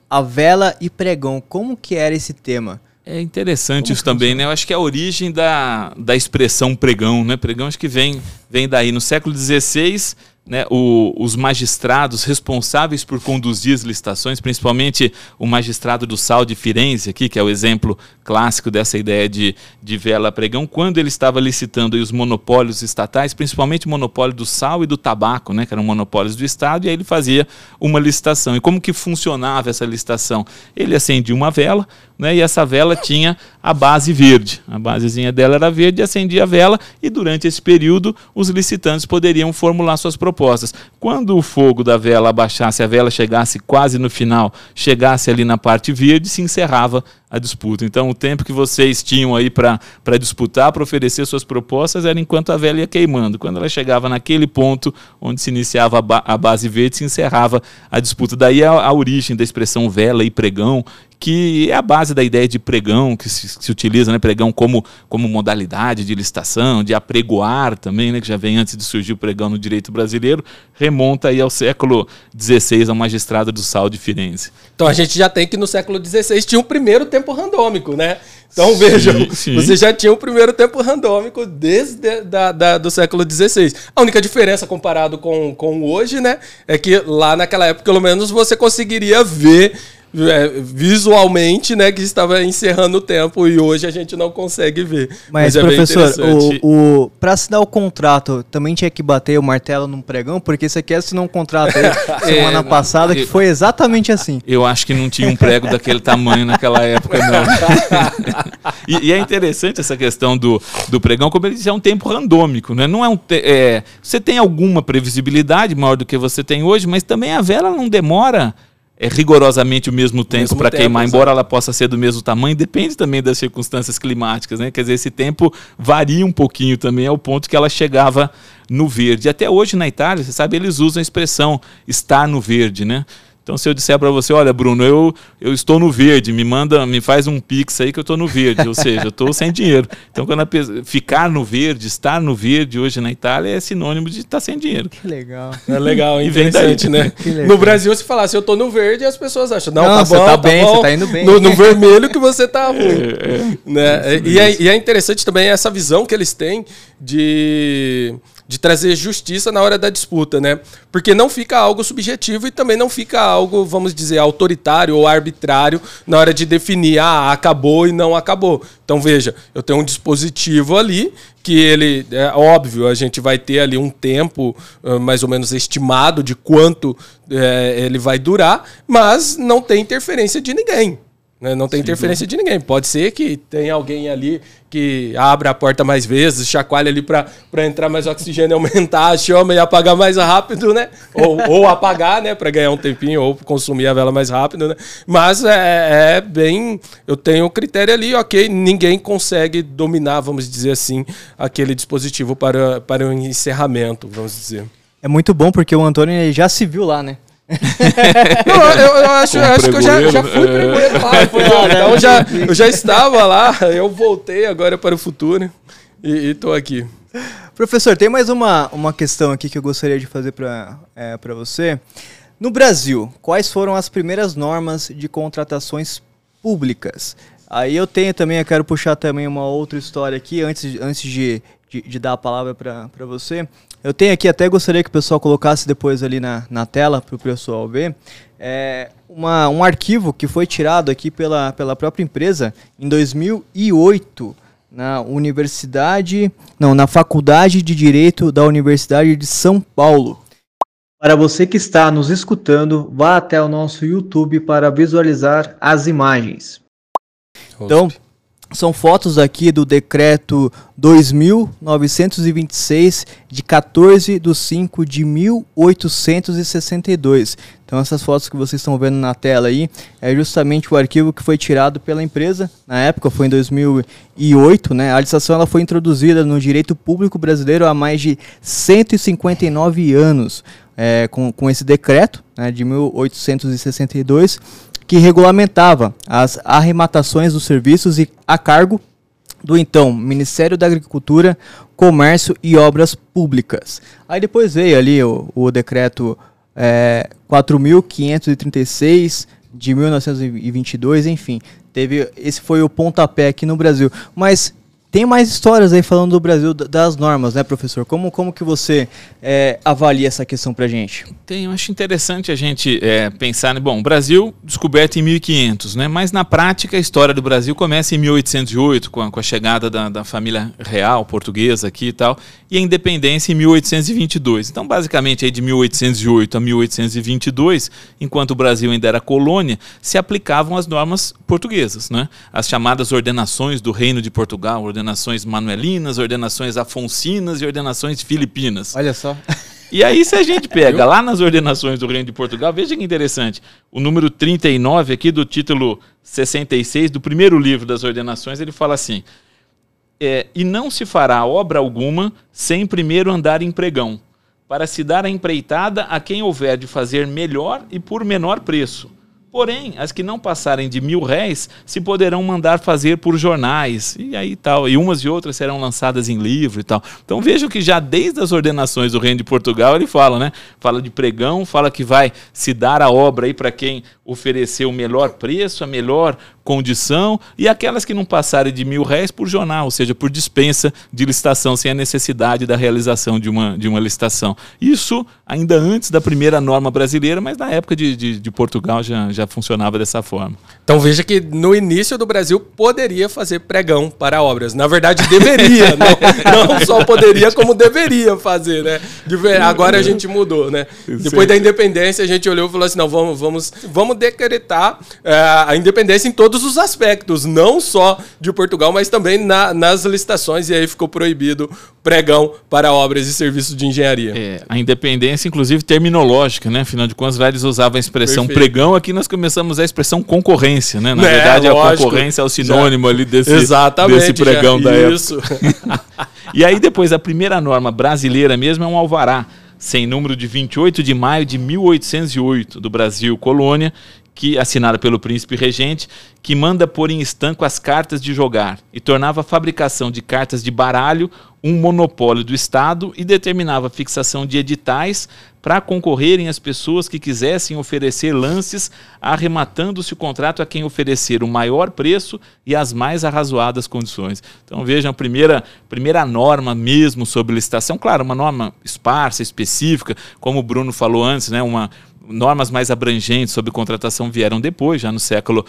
a vela e pregão, como que era esse tema? É interessante Como isso também, né? Eu acho que é a origem da, da expressão pregão, né? Pregão acho que vem, vem daí. No século XVI, né, o, os magistrados responsáveis por conduzir as licitações, principalmente o magistrado do Sal de Firenze, aqui, que é o exemplo clássico dessa ideia de, de vela pregão, quando ele estava licitando os monopólios estatais, principalmente o monopólio do sal e do tabaco, né, que eram monopólios do Estado, e aí ele fazia uma licitação. E como que funcionava essa licitação? Ele acendia uma vela, né, e essa vela tinha a base verde. A basezinha dela era verde, acendia a vela, e durante esse período os licitantes poderiam formular suas propostas. Quando o fogo da vela abaixasse, a vela chegasse quase no final, chegasse ali na parte verde, se encerrava a disputa. Então, o tempo que vocês tinham aí para disputar, para oferecer suas propostas, era enquanto a vela ia queimando. Quando ela chegava naquele ponto onde se iniciava a, ba a base verde, se encerrava a disputa. Daí a, a origem da expressão vela e pregão, que é a base da ideia de pregão, que se, se, utiliza, né, pregão como, como modalidade de licitação, de apregoar também, né, que já vem antes de surgir o pregão no direito brasileiro, remonta aí ao século XVI, ao magistrado do Sal de Firenze. Então a gente já tem que no século XVI tinha o primeiro tempo randômico, né? Então vejam, você já tinha o primeiro tempo randômico desde da, da, do século XVI. A única diferença comparado com, com hoje, né, é que lá naquela época, pelo menos, você conseguiria ver visualmente, né, que estava encerrando o tempo e hoje a gente não consegue ver. Mas, Mas é professor, o, o, para assinar o contrato, também tinha que bater o martelo num pregão, porque você quer assinar um contrato aí <laughs> semana é, passada eu, que foi exatamente assim. Eu acho que não tinha um prego daquele tamanho naquela época, não. <laughs> e, e, é interessante essa questão do, do pregão, como ele diz, é um tempo randômico, né? Não é um te, é, você tem alguma previsibilidade maior do que você tem hoje, mas também a vela não demora é rigorosamente o mesmo tempo para queimar, embora ela possa ser do mesmo tamanho, depende também das circunstâncias climáticas, né? Quer dizer, esse tempo varia um pouquinho também ao ponto que ela chegava no verde. Até hoje na Itália, você sabe, eles usam a expressão estar no verde, né? Então, se eu disser para você, olha, Bruno, eu, eu estou no verde, me manda, me faz um pix aí que eu estou no verde, ou seja, eu estou sem dinheiro. Então, quando a, ficar no verde, estar no verde hoje na Itália é sinônimo de estar sem dinheiro. Que legal. É legal, interessante, né? <laughs> No Brasil, se falar se eu estou no verde, as pessoas acham, não, não tá você bom, tá, tá bem, bom, você tá indo bem. No, no vermelho que você tá ruim. <laughs> É, é. Né? E, é, e é interessante também essa visão que eles têm de de trazer justiça na hora da disputa, né? Porque não fica algo subjetivo e também não fica algo, vamos dizer, autoritário ou arbitrário na hora de definir, ah, acabou e não acabou. Então veja, eu tenho um dispositivo ali que ele, é óbvio, a gente vai ter ali um tempo uh, mais ou menos estimado de quanto é, ele vai durar, mas não tem interferência de ninguém. Né? Não tem Sim, interferência de ninguém. Pode ser que tenha alguém ali que abra a porta mais vezes, chacoalha ali para entrar mais oxigênio, <laughs> aumentar a chama e apagar mais rápido, né? Ou, ou apagar, né? Para ganhar um tempinho, ou consumir a vela mais rápido, né? Mas é, é bem. Eu tenho o critério ali, ok. Ninguém consegue dominar, vamos dizer assim, aquele dispositivo para, para o encerramento, vamos dizer. É muito bom porque o Antônio já se viu lá, né? Não, eu, eu acho, eu acho que eu já, já fui pregoeiro lá, foi lá, né? Então já, eu já estava lá, eu voltei agora para o futuro e estou aqui. Professor, tem mais uma, uma questão aqui que eu gostaria de fazer para é, você. No Brasil, quais foram as primeiras normas de contratações públicas? Aí eu tenho também, eu quero puxar também uma outra história aqui, antes, antes de, de, de dar a palavra para você. Eu tenho aqui, até gostaria que o pessoal colocasse depois ali na, na tela para o pessoal ver, é uma, um arquivo que foi tirado aqui pela, pela própria empresa em 2008 na Universidade, não, na Faculdade de Direito da Universidade de São Paulo. Para você que está nos escutando, vá até o nosso YouTube para visualizar as imagens. Então, são fotos aqui do decreto 2926 de 14 de 5 de 1862. Então essas fotos que vocês estão vendo na tela aí é justamente o arquivo que foi tirado pela empresa. Na época foi em 2008, né? A licitação ela foi introduzida no direito público brasileiro há mais de 159 anos. É, com, com esse decreto né, de 1862 que regulamentava as arrematações dos serviços e a cargo do então Ministério da Agricultura, Comércio e Obras Públicas. Aí depois veio ali o, o decreto é, 4.536 de 1922, enfim, teve esse foi o pontapé aqui no Brasil. Mas tem mais histórias aí falando do Brasil das normas, né, professor? Como, como que você é, avalia essa questão para gente? Tem, eu acho interessante a gente é, pensar, bom, Brasil descoberto em 1500, né? Mas na prática a história do Brasil começa em 1808 com a, com a chegada da, da família real portuguesa aqui e tal, e a independência em 1822. Então, basicamente aí de 1808 a 1822, enquanto o Brasil ainda era colônia, se aplicavam as normas portuguesas, né? As chamadas ordenações do Reino de Portugal, ordenações manuelinas, ordenações afoncinas e ordenações filipinas. Olha só. E aí, se a gente <laughs> pega lá nas ordenações do Reino de Portugal, veja que interessante. O número 39 aqui do título 66 do primeiro livro das ordenações, ele fala assim: é, E não se fará obra alguma sem primeiro andar em pregão, para se dar a empreitada a quem houver de fazer melhor e por menor preço Porém, as que não passarem de mil réis se poderão mandar fazer por jornais e aí tal. E umas e outras serão lançadas em livro e tal. Então vejam que já desde as ordenações do reino de Portugal ele fala, né? Fala de pregão, fala que vai se dar a obra aí para quem oferecer o melhor preço, a melhor condição, e aquelas que não passarem de mil réis por jornal, ou seja, por dispensa de licitação, sem a necessidade da realização de uma, de uma licitação. Isso ainda antes da primeira norma brasileira, mas na época de, de, de Portugal já, já funcionava dessa forma. Então veja que no início do Brasil poderia fazer pregão para obras. Na verdade, deveria, não, <laughs> não só poderia, como deveria fazer, né? Agora a gente mudou, né? Depois da independência, a gente olhou e falou assim: não, vamos, vamos, vamos decretar é, a independência em todos todos os aspectos, não só de Portugal, mas também na, nas licitações, e aí ficou proibido pregão para obras e serviços de engenharia. É, a independência, inclusive, terminológica, né? Afinal de contas, velhos usavam a expressão Perfeito. pregão, aqui nós começamos a expressão concorrência, né? Na é, verdade, lógico, a concorrência é o sinônimo já, ali desse, desse pregão já, da isso. época. <laughs> e aí depois, a primeira norma brasileira mesmo é um alvará, sem número de 28 de maio de 1808, do Brasil colônia, que assinada pelo príncipe regente, que manda pôr em estanco as cartas de jogar e tornava a fabricação de cartas de baralho um monopólio do Estado e determinava a fixação de editais para concorrerem as pessoas que quisessem oferecer lances, arrematando-se o contrato a quem oferecer o maior preço e as mais arrazoadas condições. Então vejam a primeira, primeira norma mesmo sobre licitação, claro, uma norma esparsa, específica, como o Bruno falou antes, né, uma, normas mais abrangentes sobre contratação vieram depois, já no século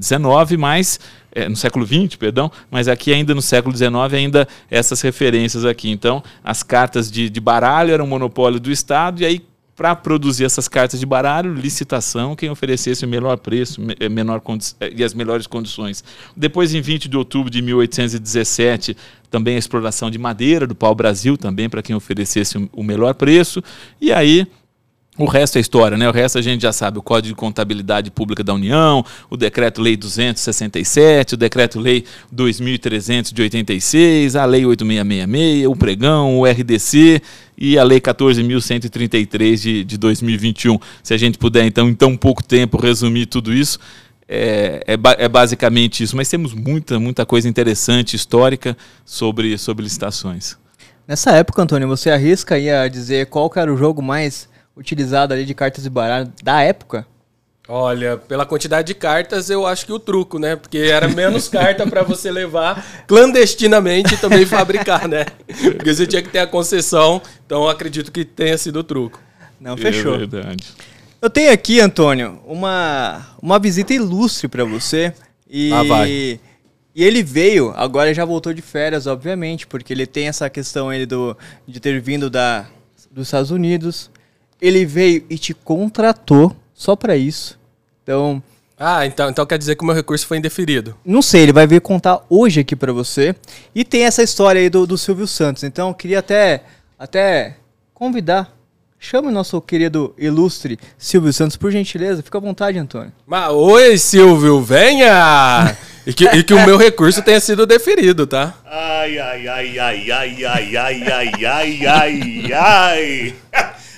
XIX, eh, mas é, no século XX, perdão, mas aqui ainda no século XIX ainda essas referências aqui. Então, as cartas de, de baralho eram monopólio do Estado e aí para produzir essas cartas de baralho, licitação, quem oferecesse o melhor preço eh, menor e as melhores condições. Depois, em 20 de outubro de 1817, também a exploração de madeira do pau-brasil, também para quem oferecesse o melhor preço. E aí, o resto é história, né? O resto a gente já sabe, o Código de Contabilidade Pública da União, o Decreto-Lei 267, o Decreto-Lei 2300 de 86, a Lei 8666, o Pregão, o RDC e a Lei 14.133 de, de 2021. Se a gente puder, então, em tão pouco tempo, resumir tudo isso, é, é, é, basicamente isso. Mas temos muita, muita coisa interessante, histórica, sobre, sobre licitações. Nessa época, Antônio, você arrisca aí a dizer qual era o jogo mais utilizado ali de cartas de baralho da época? Olha, pela quantidade de cartas, eu acho que o truco, né? Porque era menos carta para você levar clandestinamente e também fabricar, né? Porque você tinha que ter a concessão, então acredito que tenha sido o truco. Não, fechou. É verdade. Eu tenho aqui, Antônio, uma, uma visita ilustre para você. E, ah, vai. e ele veio, agora já voltou de férias, obviamente, porque ele tem essa questão ele do, de ter vindo da, dos Estados Unidos, ele veio e te contratou só para isso. Então. Ah, então, então quer dizer que o meu recurso foi indeferido. Não sei, ele vai vir contar hoje aqui para você. E tem essa história aí do, do Silvio Santos. Então eu queria até, até convidar. Chame o nosso querido ilustre Silvio Santos, por gentileza. Fica à vontade, Antônio. Mas, oi, Silvio, venha! E que, e que o meu recurso tenha sido deferido, tá? Ai, ai, ai, ai, ai, ai, ai, ai, ai, ai, ai.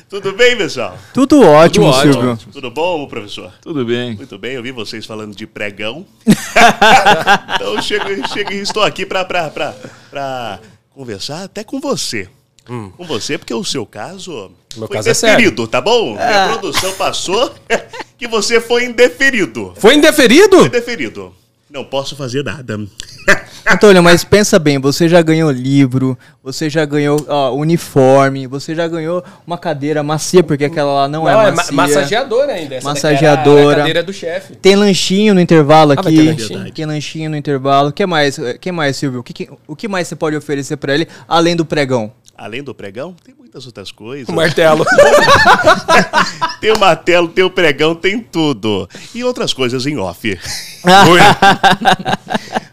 Tudo bem, pessoal? Tudo ótimo, Tudo Silvio. Ótimo. Tudo bom, professor? Tudo bem. Muito bem, eu vi vocês falando de pregão. <laughs> então, chego, chego, estou aqui para conversar até com você. Hum. Com você, porque o seu caso Meu foi caso é indeferido, é tá bom? Ah. A produção passou <laughs> que você foi indeferido. Foi indeferido? Foi indeferido. Não posso fazer nada. <laughs> Antônio, mas pensa bem, você já ganhou livro, você já ganhou ó, uniforme, você já ganhou uma cadeira macia, porque aquela lá não, é não é macia. É massageadora ainda. Essa massageadora. cadeira do chefe. Tem lanchinho no intervalo ah, aqui. Lanchinho. Tem lanchinho no intervalo. O que mais, que mais Silvio? O que, o que mais você pode oferecer para ele, além do pregão? Além do pregão, tem muitas outras coisas. O martelo. <laughs> tem o martelo, tem o pregão, tem tudo. E outras coisas em off.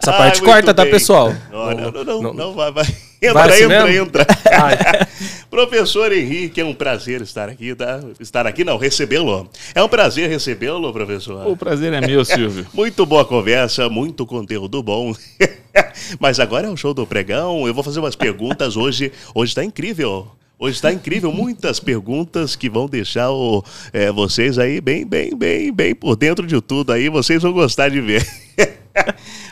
Essa parte ah, corta, tá, pessoal? Não, não, não, não, não vai, vai. Entra, vai assim entra, mesmo? entra. <laughs> Professor Henrique, é um prazer estar aqui, tá? Estar aqui, não, recebê-lo. É um prazer recebê-lo, professor. O prazer é meu, Silvio. <laughs> muito boa conversa, muito conteúdo bom. <laughs> Mas agora é o show do pregão. Eu vou fazer umas perguntas hoje. Hoje está incrível. Hoje está incrível, muitas perguntas que vão deixar o, é, vocês aí bem, bem, bem, bem por dentro de tudo aí. Vocês vão gostar de ver. <laughs>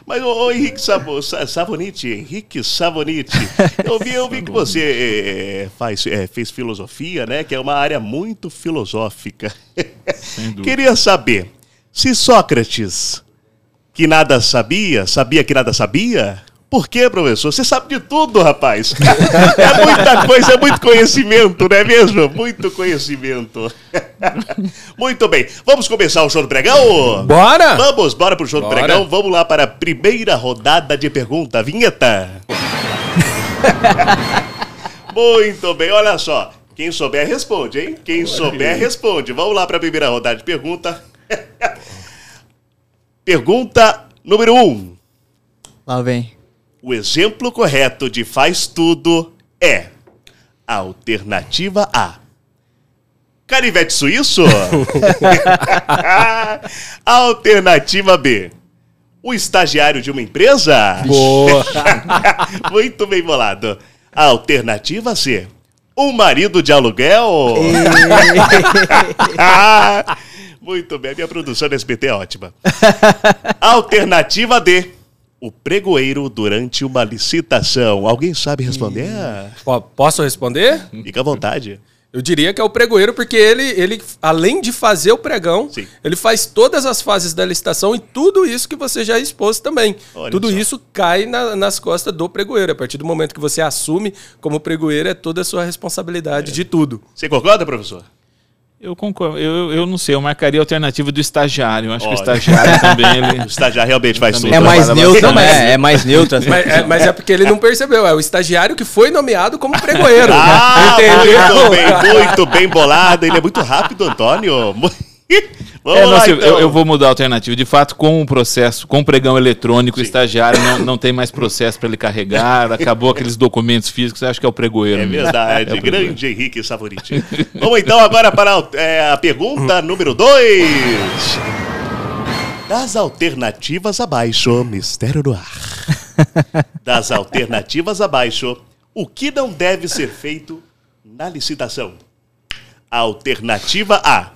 Mas, ô, Henrique Savo, Savonite, Henrique Savonite, eu vi, eu vi que você é, faz, é, fez filosofia, né? Que é uma área muito filosófica. Queria saber, se Sócrates, que nada sabia, sabia que nada sabia, por quê, professor? Você sabe de tudo, rapaz. <laughs> é muita coisa, é muito conhecimento, não é mesmo? Muito conhecimento. <laughs> muito bem. Vamos começar o show do pregão? Bora! Vamos, bora pro show bora. do pregão. Vamos lá para a primeira rodada de pergunta. Vinheta. <laughs> muito bem, olha só. Quem souber, responde, hein? Quem souber, responde. Vamos lá para a primeira rodada de pergunta. Pergunta número 1. Um. Lá vem. O exemplo correto de faz tudo é alternativa A. Carivete suíço? <laughs> alternativa B. O estagiário de uma empresa? Boa! <laughs> Muito bem bolado. Alternativa C. Um marido de aluguel? <laughs> Muito bem, minha produção do SBT é ótima. Alternativa D. O pregoeiro durante uma licitação. Alguém sabe responder? Po- Posso responder? Fica à vontade. Eu diria que é o pregoeiro, porque ele, ele, além de fazer o pregão, Sim. ele faz todas as fases da licitação e tudo isso que você já expôs também. Olha tudo só. isso cai na- nas costas do pregoeiro. A partir do momento que você assume como pregoeiro, é toda a sua responsabilidade de tudo. Você concorda, professor? Eu concordo. Eu, eu não sei, eu marcaria a alternativa do estagiário. Eu acho Olha. que o estagiário também ele. <laughs> O estagiário realmente faz tudo. É mais Trabalha neutra, bastante. né? É mais assim. Mas é, mas é porque ele não percebeu. É o estagiário que foi nomeado como pregoeiro. Ah, Entendeu? muito bem, muito bem bolado. Ele é muito rápido, Antônio. Mu- Vamos É, não, lá, Silvio, então. eu, eu vou mudar a alternativa. De fato, com o processo, com o pregão eletrônico, o estagiário não, não tem mais processo para ele carregar, acabou aqueles documentos físicos, acho que é o pregoeiro. É mesmo. verdade, <laughs> É o pregoeiro. grande Henrique Savoriti. Vamos então agora para a- é, a pergunta número 2. Das alternativas abaixo, mistério no ar. Das alternativas abaixo, o que não deve ser feito na licitação? Alternativa A.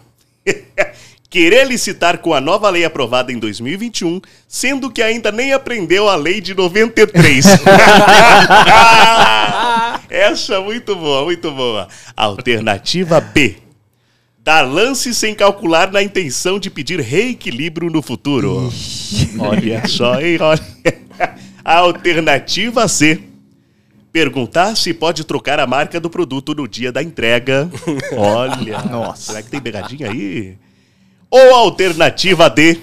<laughs> Querer licitar com a nova lei aprovada em 2021, sendo que ainda nem aprendeu a lei de 93. <laughs> Essa é muito boa, muito boa. Alternativa B. Dar lance sem calcular na intenção de pedir reequilíbrio no futuro. Olha só, hein? Olha. <laughs> Alternativa C. Perguntar se pode trocar a marca do produto no dia da entrega. <laughs> Olha. Nossa. Será que tem pegadinha aí? Ou alternativa D.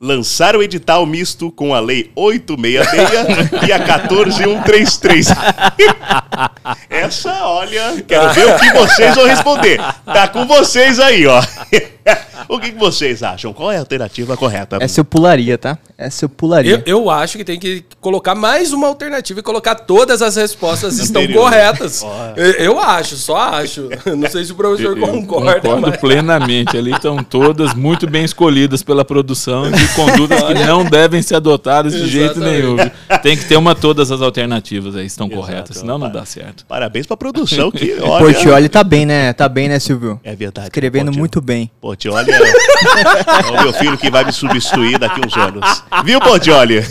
Lançar o edital misto com a Lei 866 e a 14133. <laughs> Essa, olha, quero ver o que vocês vão responder. Tá com vocês aí, ó. <laughs> O que que vocês acham? Qual é a alternativa correta? Essa eu pularia, tá? Essa eu pularia. Eu, eu acho que tem que colocar mais uma alternativa e colocar todas as respostas <laughs> estão corretas. Eu, eu acho, só acho. <laughs> Não sei se o professor Eu concorda, concordo mas... plenamente. Ali estão todas muito bem escolhidas pela produção de condutas que não devem ser adotadas de jeito Exatamente. nenhum. viu? Tem que ter uma todas as alternativas aí estão Exato. corretas, senão não dá certo. Parabéns pra produção que, O <laughs> olha... Portioli tá bem, né? Tá bem, né, Silvio? É verdade. Escrevendo Portioli. muito bem. Portioli é, é o meu filho que vai me substituir daqui uns anos. Viu, Portioli? <laughs>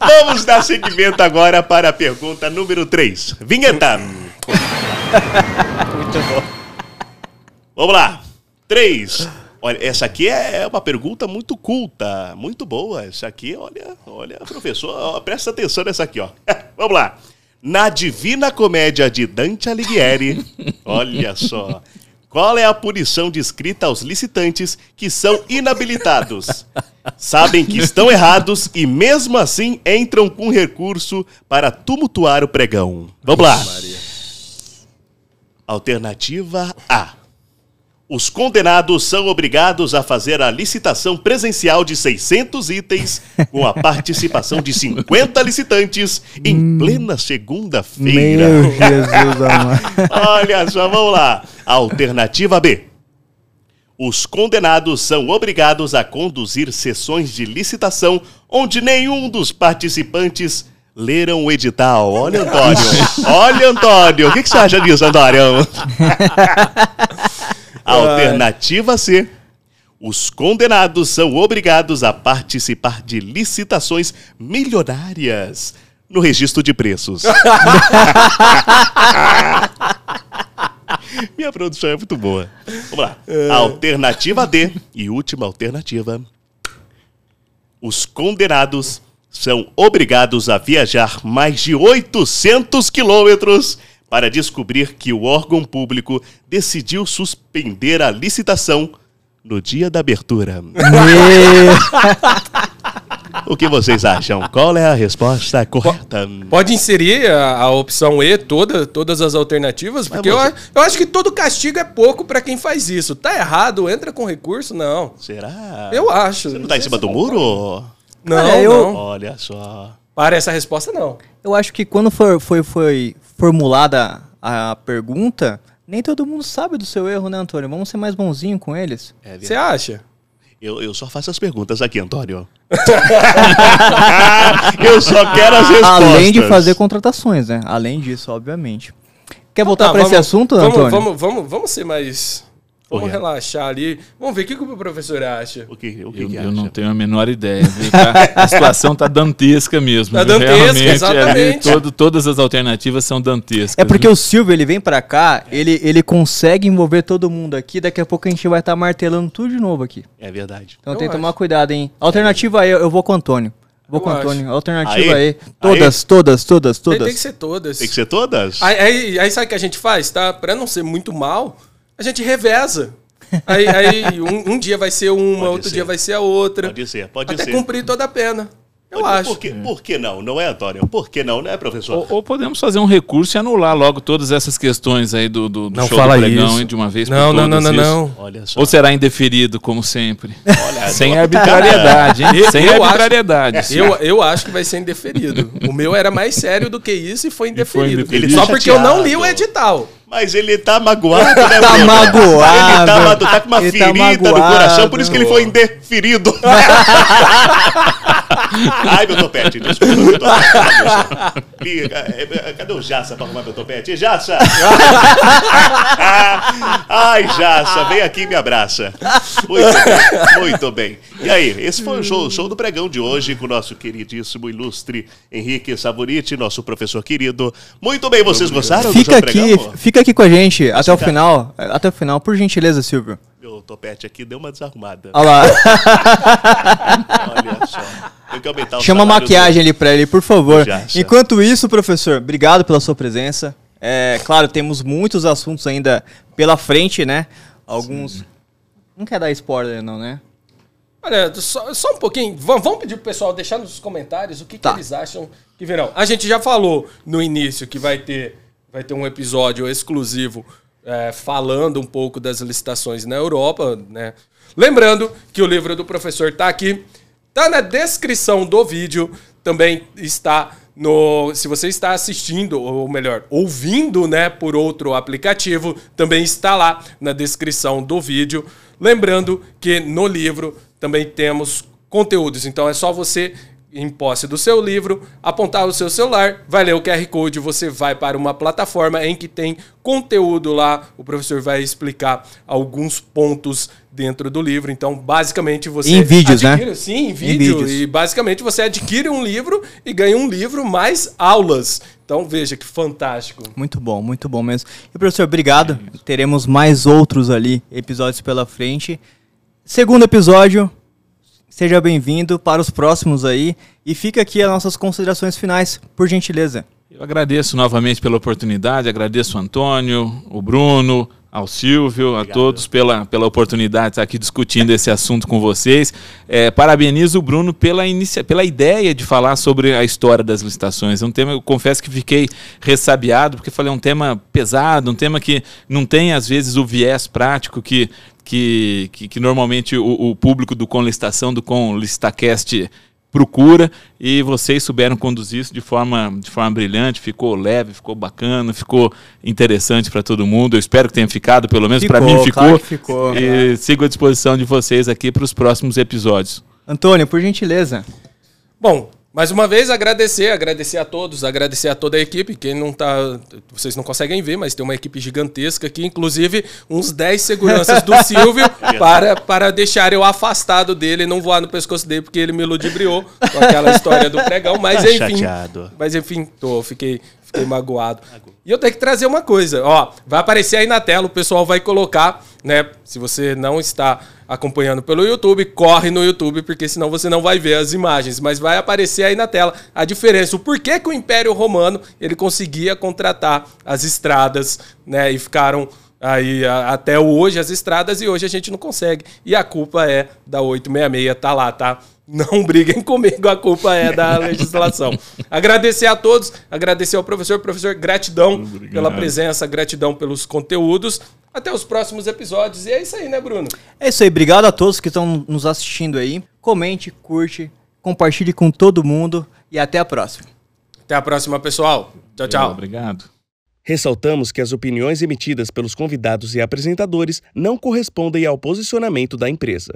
Vamos dar seguimento agora para a pergunta número 3. Vinheta. muito bom. Vamos lá. 3. Olha, essa aqui é uma pergunta muito culta, muito boa. Essa aqui, olha, olha, professor, ó, presta atenção nessa aqui, ó. <laughs> Vamos lá. Na Divina Comédia de Dante Alighieri, olha só, qual é a punição descrita aos licitantes que são inabilitados? Sabem que estão errados e mesmo assim entram com recurso para tumultuar o pregão. Vamos lá. Alternativa A. Os condenados são obrigados a fazer a licitação presencial de 600 itens com a participação de 50 licitantes em plena segunda-feira. Meu Jesus amado. <laughs> Olha só, vamos lá. Alternativa B. Os condenados são obrigados a conduzir sessões de licitação onde nenhum dos participantes leram o edital. Olha, Antônio. <laughs> Olha, Antônio. O que, que você acha disso, Antônio? <laughs> Alternativa C. Os condenados são obrigados a participar de licitações milionárias no registro de preços. <laughs> Minha produção é muito boa. Vamos lá. Alternativa D e última alternativa. Os condenados são obrigados a viajar mais de 800 quilômetros para descobrir que o órgão público decidiu suspender a licitação no dia da abertura. <laughs> O que vocês acham? Qual é a resposta correta? Pode inserir a, a opção E, toda, todas as alternativas, porque eu, eu acho que todo castigo é pouco pra quem faz isso. Tá errado, entra com recurso? Não. Será? Eu acho. Você não tá em cima do muro? Não, Cara, eu- não. Olha só. Para essa resposta, não. Eu acho que quando for, foi, foi formulada a pergunta, nem todo mundo sabe do seu erro, né, Antônio? Vamos ser mais bonzinho com eles. É Você acha? Eu, eu só faço as perguntas aqui, Antônio. <laughs> eu só quero as respostas. Além de fazer contratações, né? Além disso, obviamente. quer voltar Ah, para esse assunto, vamos, Antônio? Vamos, vamos, vamos ser mais. Vamos Oi. relaxar ali. Vamos ver o que, que o professor acha. O que, o que, Eu, que eu acha? não tenho a menor ideia. Tá- A situação tá dantesca mesmo. Tá viu? dantesca, Realmente, ali, exatamente. todo- todas as alternativas são dantescas. É porque viu? o Silvio, ele vem pra cá, ele, ele consegue envolver todo mundo aqui, daqui a pouco a gente vai estar martelando tudo de novo aqui. É verdade. Então Eu tem que tomar cuidado, hein? Alternativa aí, eu vou com o Antônio. Vou Eu com o. Antônio. Alternativa Aí? aí. Todas, todas, todas, Tem, todas. tem que ser todas. Tem que ser todas? Aí, aí, aí sabe o que a gente faz, tá? Pra não ser muito mal, a gente reveza. Aí, aí um, um dia vai ser uma, Pode outro ser. dia vai ser a outra. Pode ser, pode até ser. cumprir toda a pena. Eu Pode- acho. Por que, por que não? Não é, Antônio? Por que não, né, professor? Ou, ou podemos fazer um recurso e anular logo todas essas questões aí do, do, do Não show fala do pregão isso. hein, de uma vez Não, por não, não, todas não, não. Olha só. Ou será indeferido, como sempre? Olha, <laughs> Sem não- arbitrariedade, hein? <laughs> Eu- Sem eu acho- arbitrariedade. Eu, eu acho que vai ser indeferido. O meu era mais sério do que isso e foi indeferido. indeferido. Ele Só tá porque eu não li o edital. Mas ele tá magoado, né, <laughs> Tá Bruno? magoado. Ele tá, tá com uma Ele tá ferida no magoado. coração, por isso que ele foi indeferido. <laughs> <laughs> <laughs> Ai, meu topete, desculpa, meu topete. Ih, eh, Cadê o Jaça pra arrumar meu topete? Jaça! <laughs> Ai, Jaça, vem aqui e me abraça. Muito bem, muito bem. E aí, esse foi o show, show do pregão de hoje com o nosso queridíssimo, ilustre Henrique Savoriti, nosso professor querido. Muito bem, vocês gostaram do Fica show do aqui, pregão? fica aqui com a gente até o final. Até o final, por gentileza, Silvio. Meu topete aqui deu uma desarrumada. Olha lá. <laughs> Olha só. Tem que aumentar o Chama a maquiagem ali pra ele, por favor. Já, já. Enquanto isso, professor, obrigado pela sua presença. É, claro, temos muitos assuntos ainda pela frente, né? Alguns. Não quer dar spoiler, não, né? Olha, só, só um pouquinho. Vamos, vamos pedir pro pessoal deixar nos comentários o que, que Tá. eles acham que virão. A gente já falou no início que vai ter, vai ter um episódio exclusivo é, falando um pouco das licitações na Europa, né? Lembrando que o livro do professor tá aqui, tá na descrição do vídeo, também está no, se você está assistindo, ou melhor, ouvindo, né, por outro aplicativo, também está lá na descrição do vídeo. Lembrando que no livro também temos conteúdos, então é só você em posse do seu livro, apontar o seu celular, vai ler o QR Code, você vai para uma plataforma em que tem conteúdo lá, o professor vai explicar alguns pontos dentro do livro. Então, basicamente você Em vídeos, né? adquire- Sim, em Em vídeo. vídeos. E basicamente você adquire um livro e ganha um livro mais aulas. Então, veja que fantástico. Muito bom, muito bom mesmo. E professor, obrigado. Teremos mais outros ali, episódios pela frente. Segundo episódio, seja bem-vindo para os próximos aí. E fica aqui as nossas considerações finais, por gentileza. Eu agradeço novamente pela oportunidade, agradeço o Antônio, o Bruno, ao Silvio, a todos pela, pela oportunidade de estar aqui discutindo esse assunto com vocês. É, parabenizo o Bruno pela, inicia, pela ideia de falar sobre a história das licitações. É um tema, eu confesso que fiquei ressabiado, porque falei, é um tema pesado, um tema que não tem, às vezes, o viés prático que, que, que, que normalmente o, o público do Com Licitação, do Com Licitacast procura e vocês souberam conduzir isso de forma, de forma brilhante, ficou leve, ficou bacana, ficou interessante para todo mundo. Eu espero que tenha ficado, pelo menos para mim ficou. claro que ficou. E sigo à disposição de vocês aqui para os próximos episódios. Antônio, por gentileza. Bom, mais uma vez agradecer, agradecer a todos, agradecer a toda a equipe. Quem não tá, vocês não conseguem ver, mas tem uma equipe gigantesca aqui, inclusive uns 10 seguranças do <laughs> Silvio para, para deixar eu afastado dele e não voar no pescoço dele porque ele me ludibriou com aquela história do pregão, mas Tá enfim. chateado. Mas enfim, tô, fiquei, fiquei magoado. E eu tenho que trazer uma coisa, ó, vai aparecer aí na tela, o pessoal vai colocar, né? Se você não está acompanhando pelo YouTube, corre no YouTube, porque senão você não vai ver as imagens, mas vai aparecer aí na tela a diferença, o porquê que o Império Romano ele conseguia contratar as estradas, né? E ficaram aí a- até hoje as estradas e hoje a gente não consegue. E a culpa é da 866, tá lá, tá? Não <laughs> briguem comigo, a culpa é da legislação. agradecer a todos, agradecer ao professor. Professor, gratidão pela presença, gratidão pelos conteúdos. Até os próximos episódios. E é isso aí, né, Bruno? É isso aí, obrigado a todos que estão nos assistindo aí. Comente, curte, compartilhe com todo mundo e até a próxima. Até a próxima, pessoal. Tchau, tchau. Obrigado. Ressaltamos que as opiniões emitidas pelos convidados e apresentadores não correspondem ao posicionamento da empresa.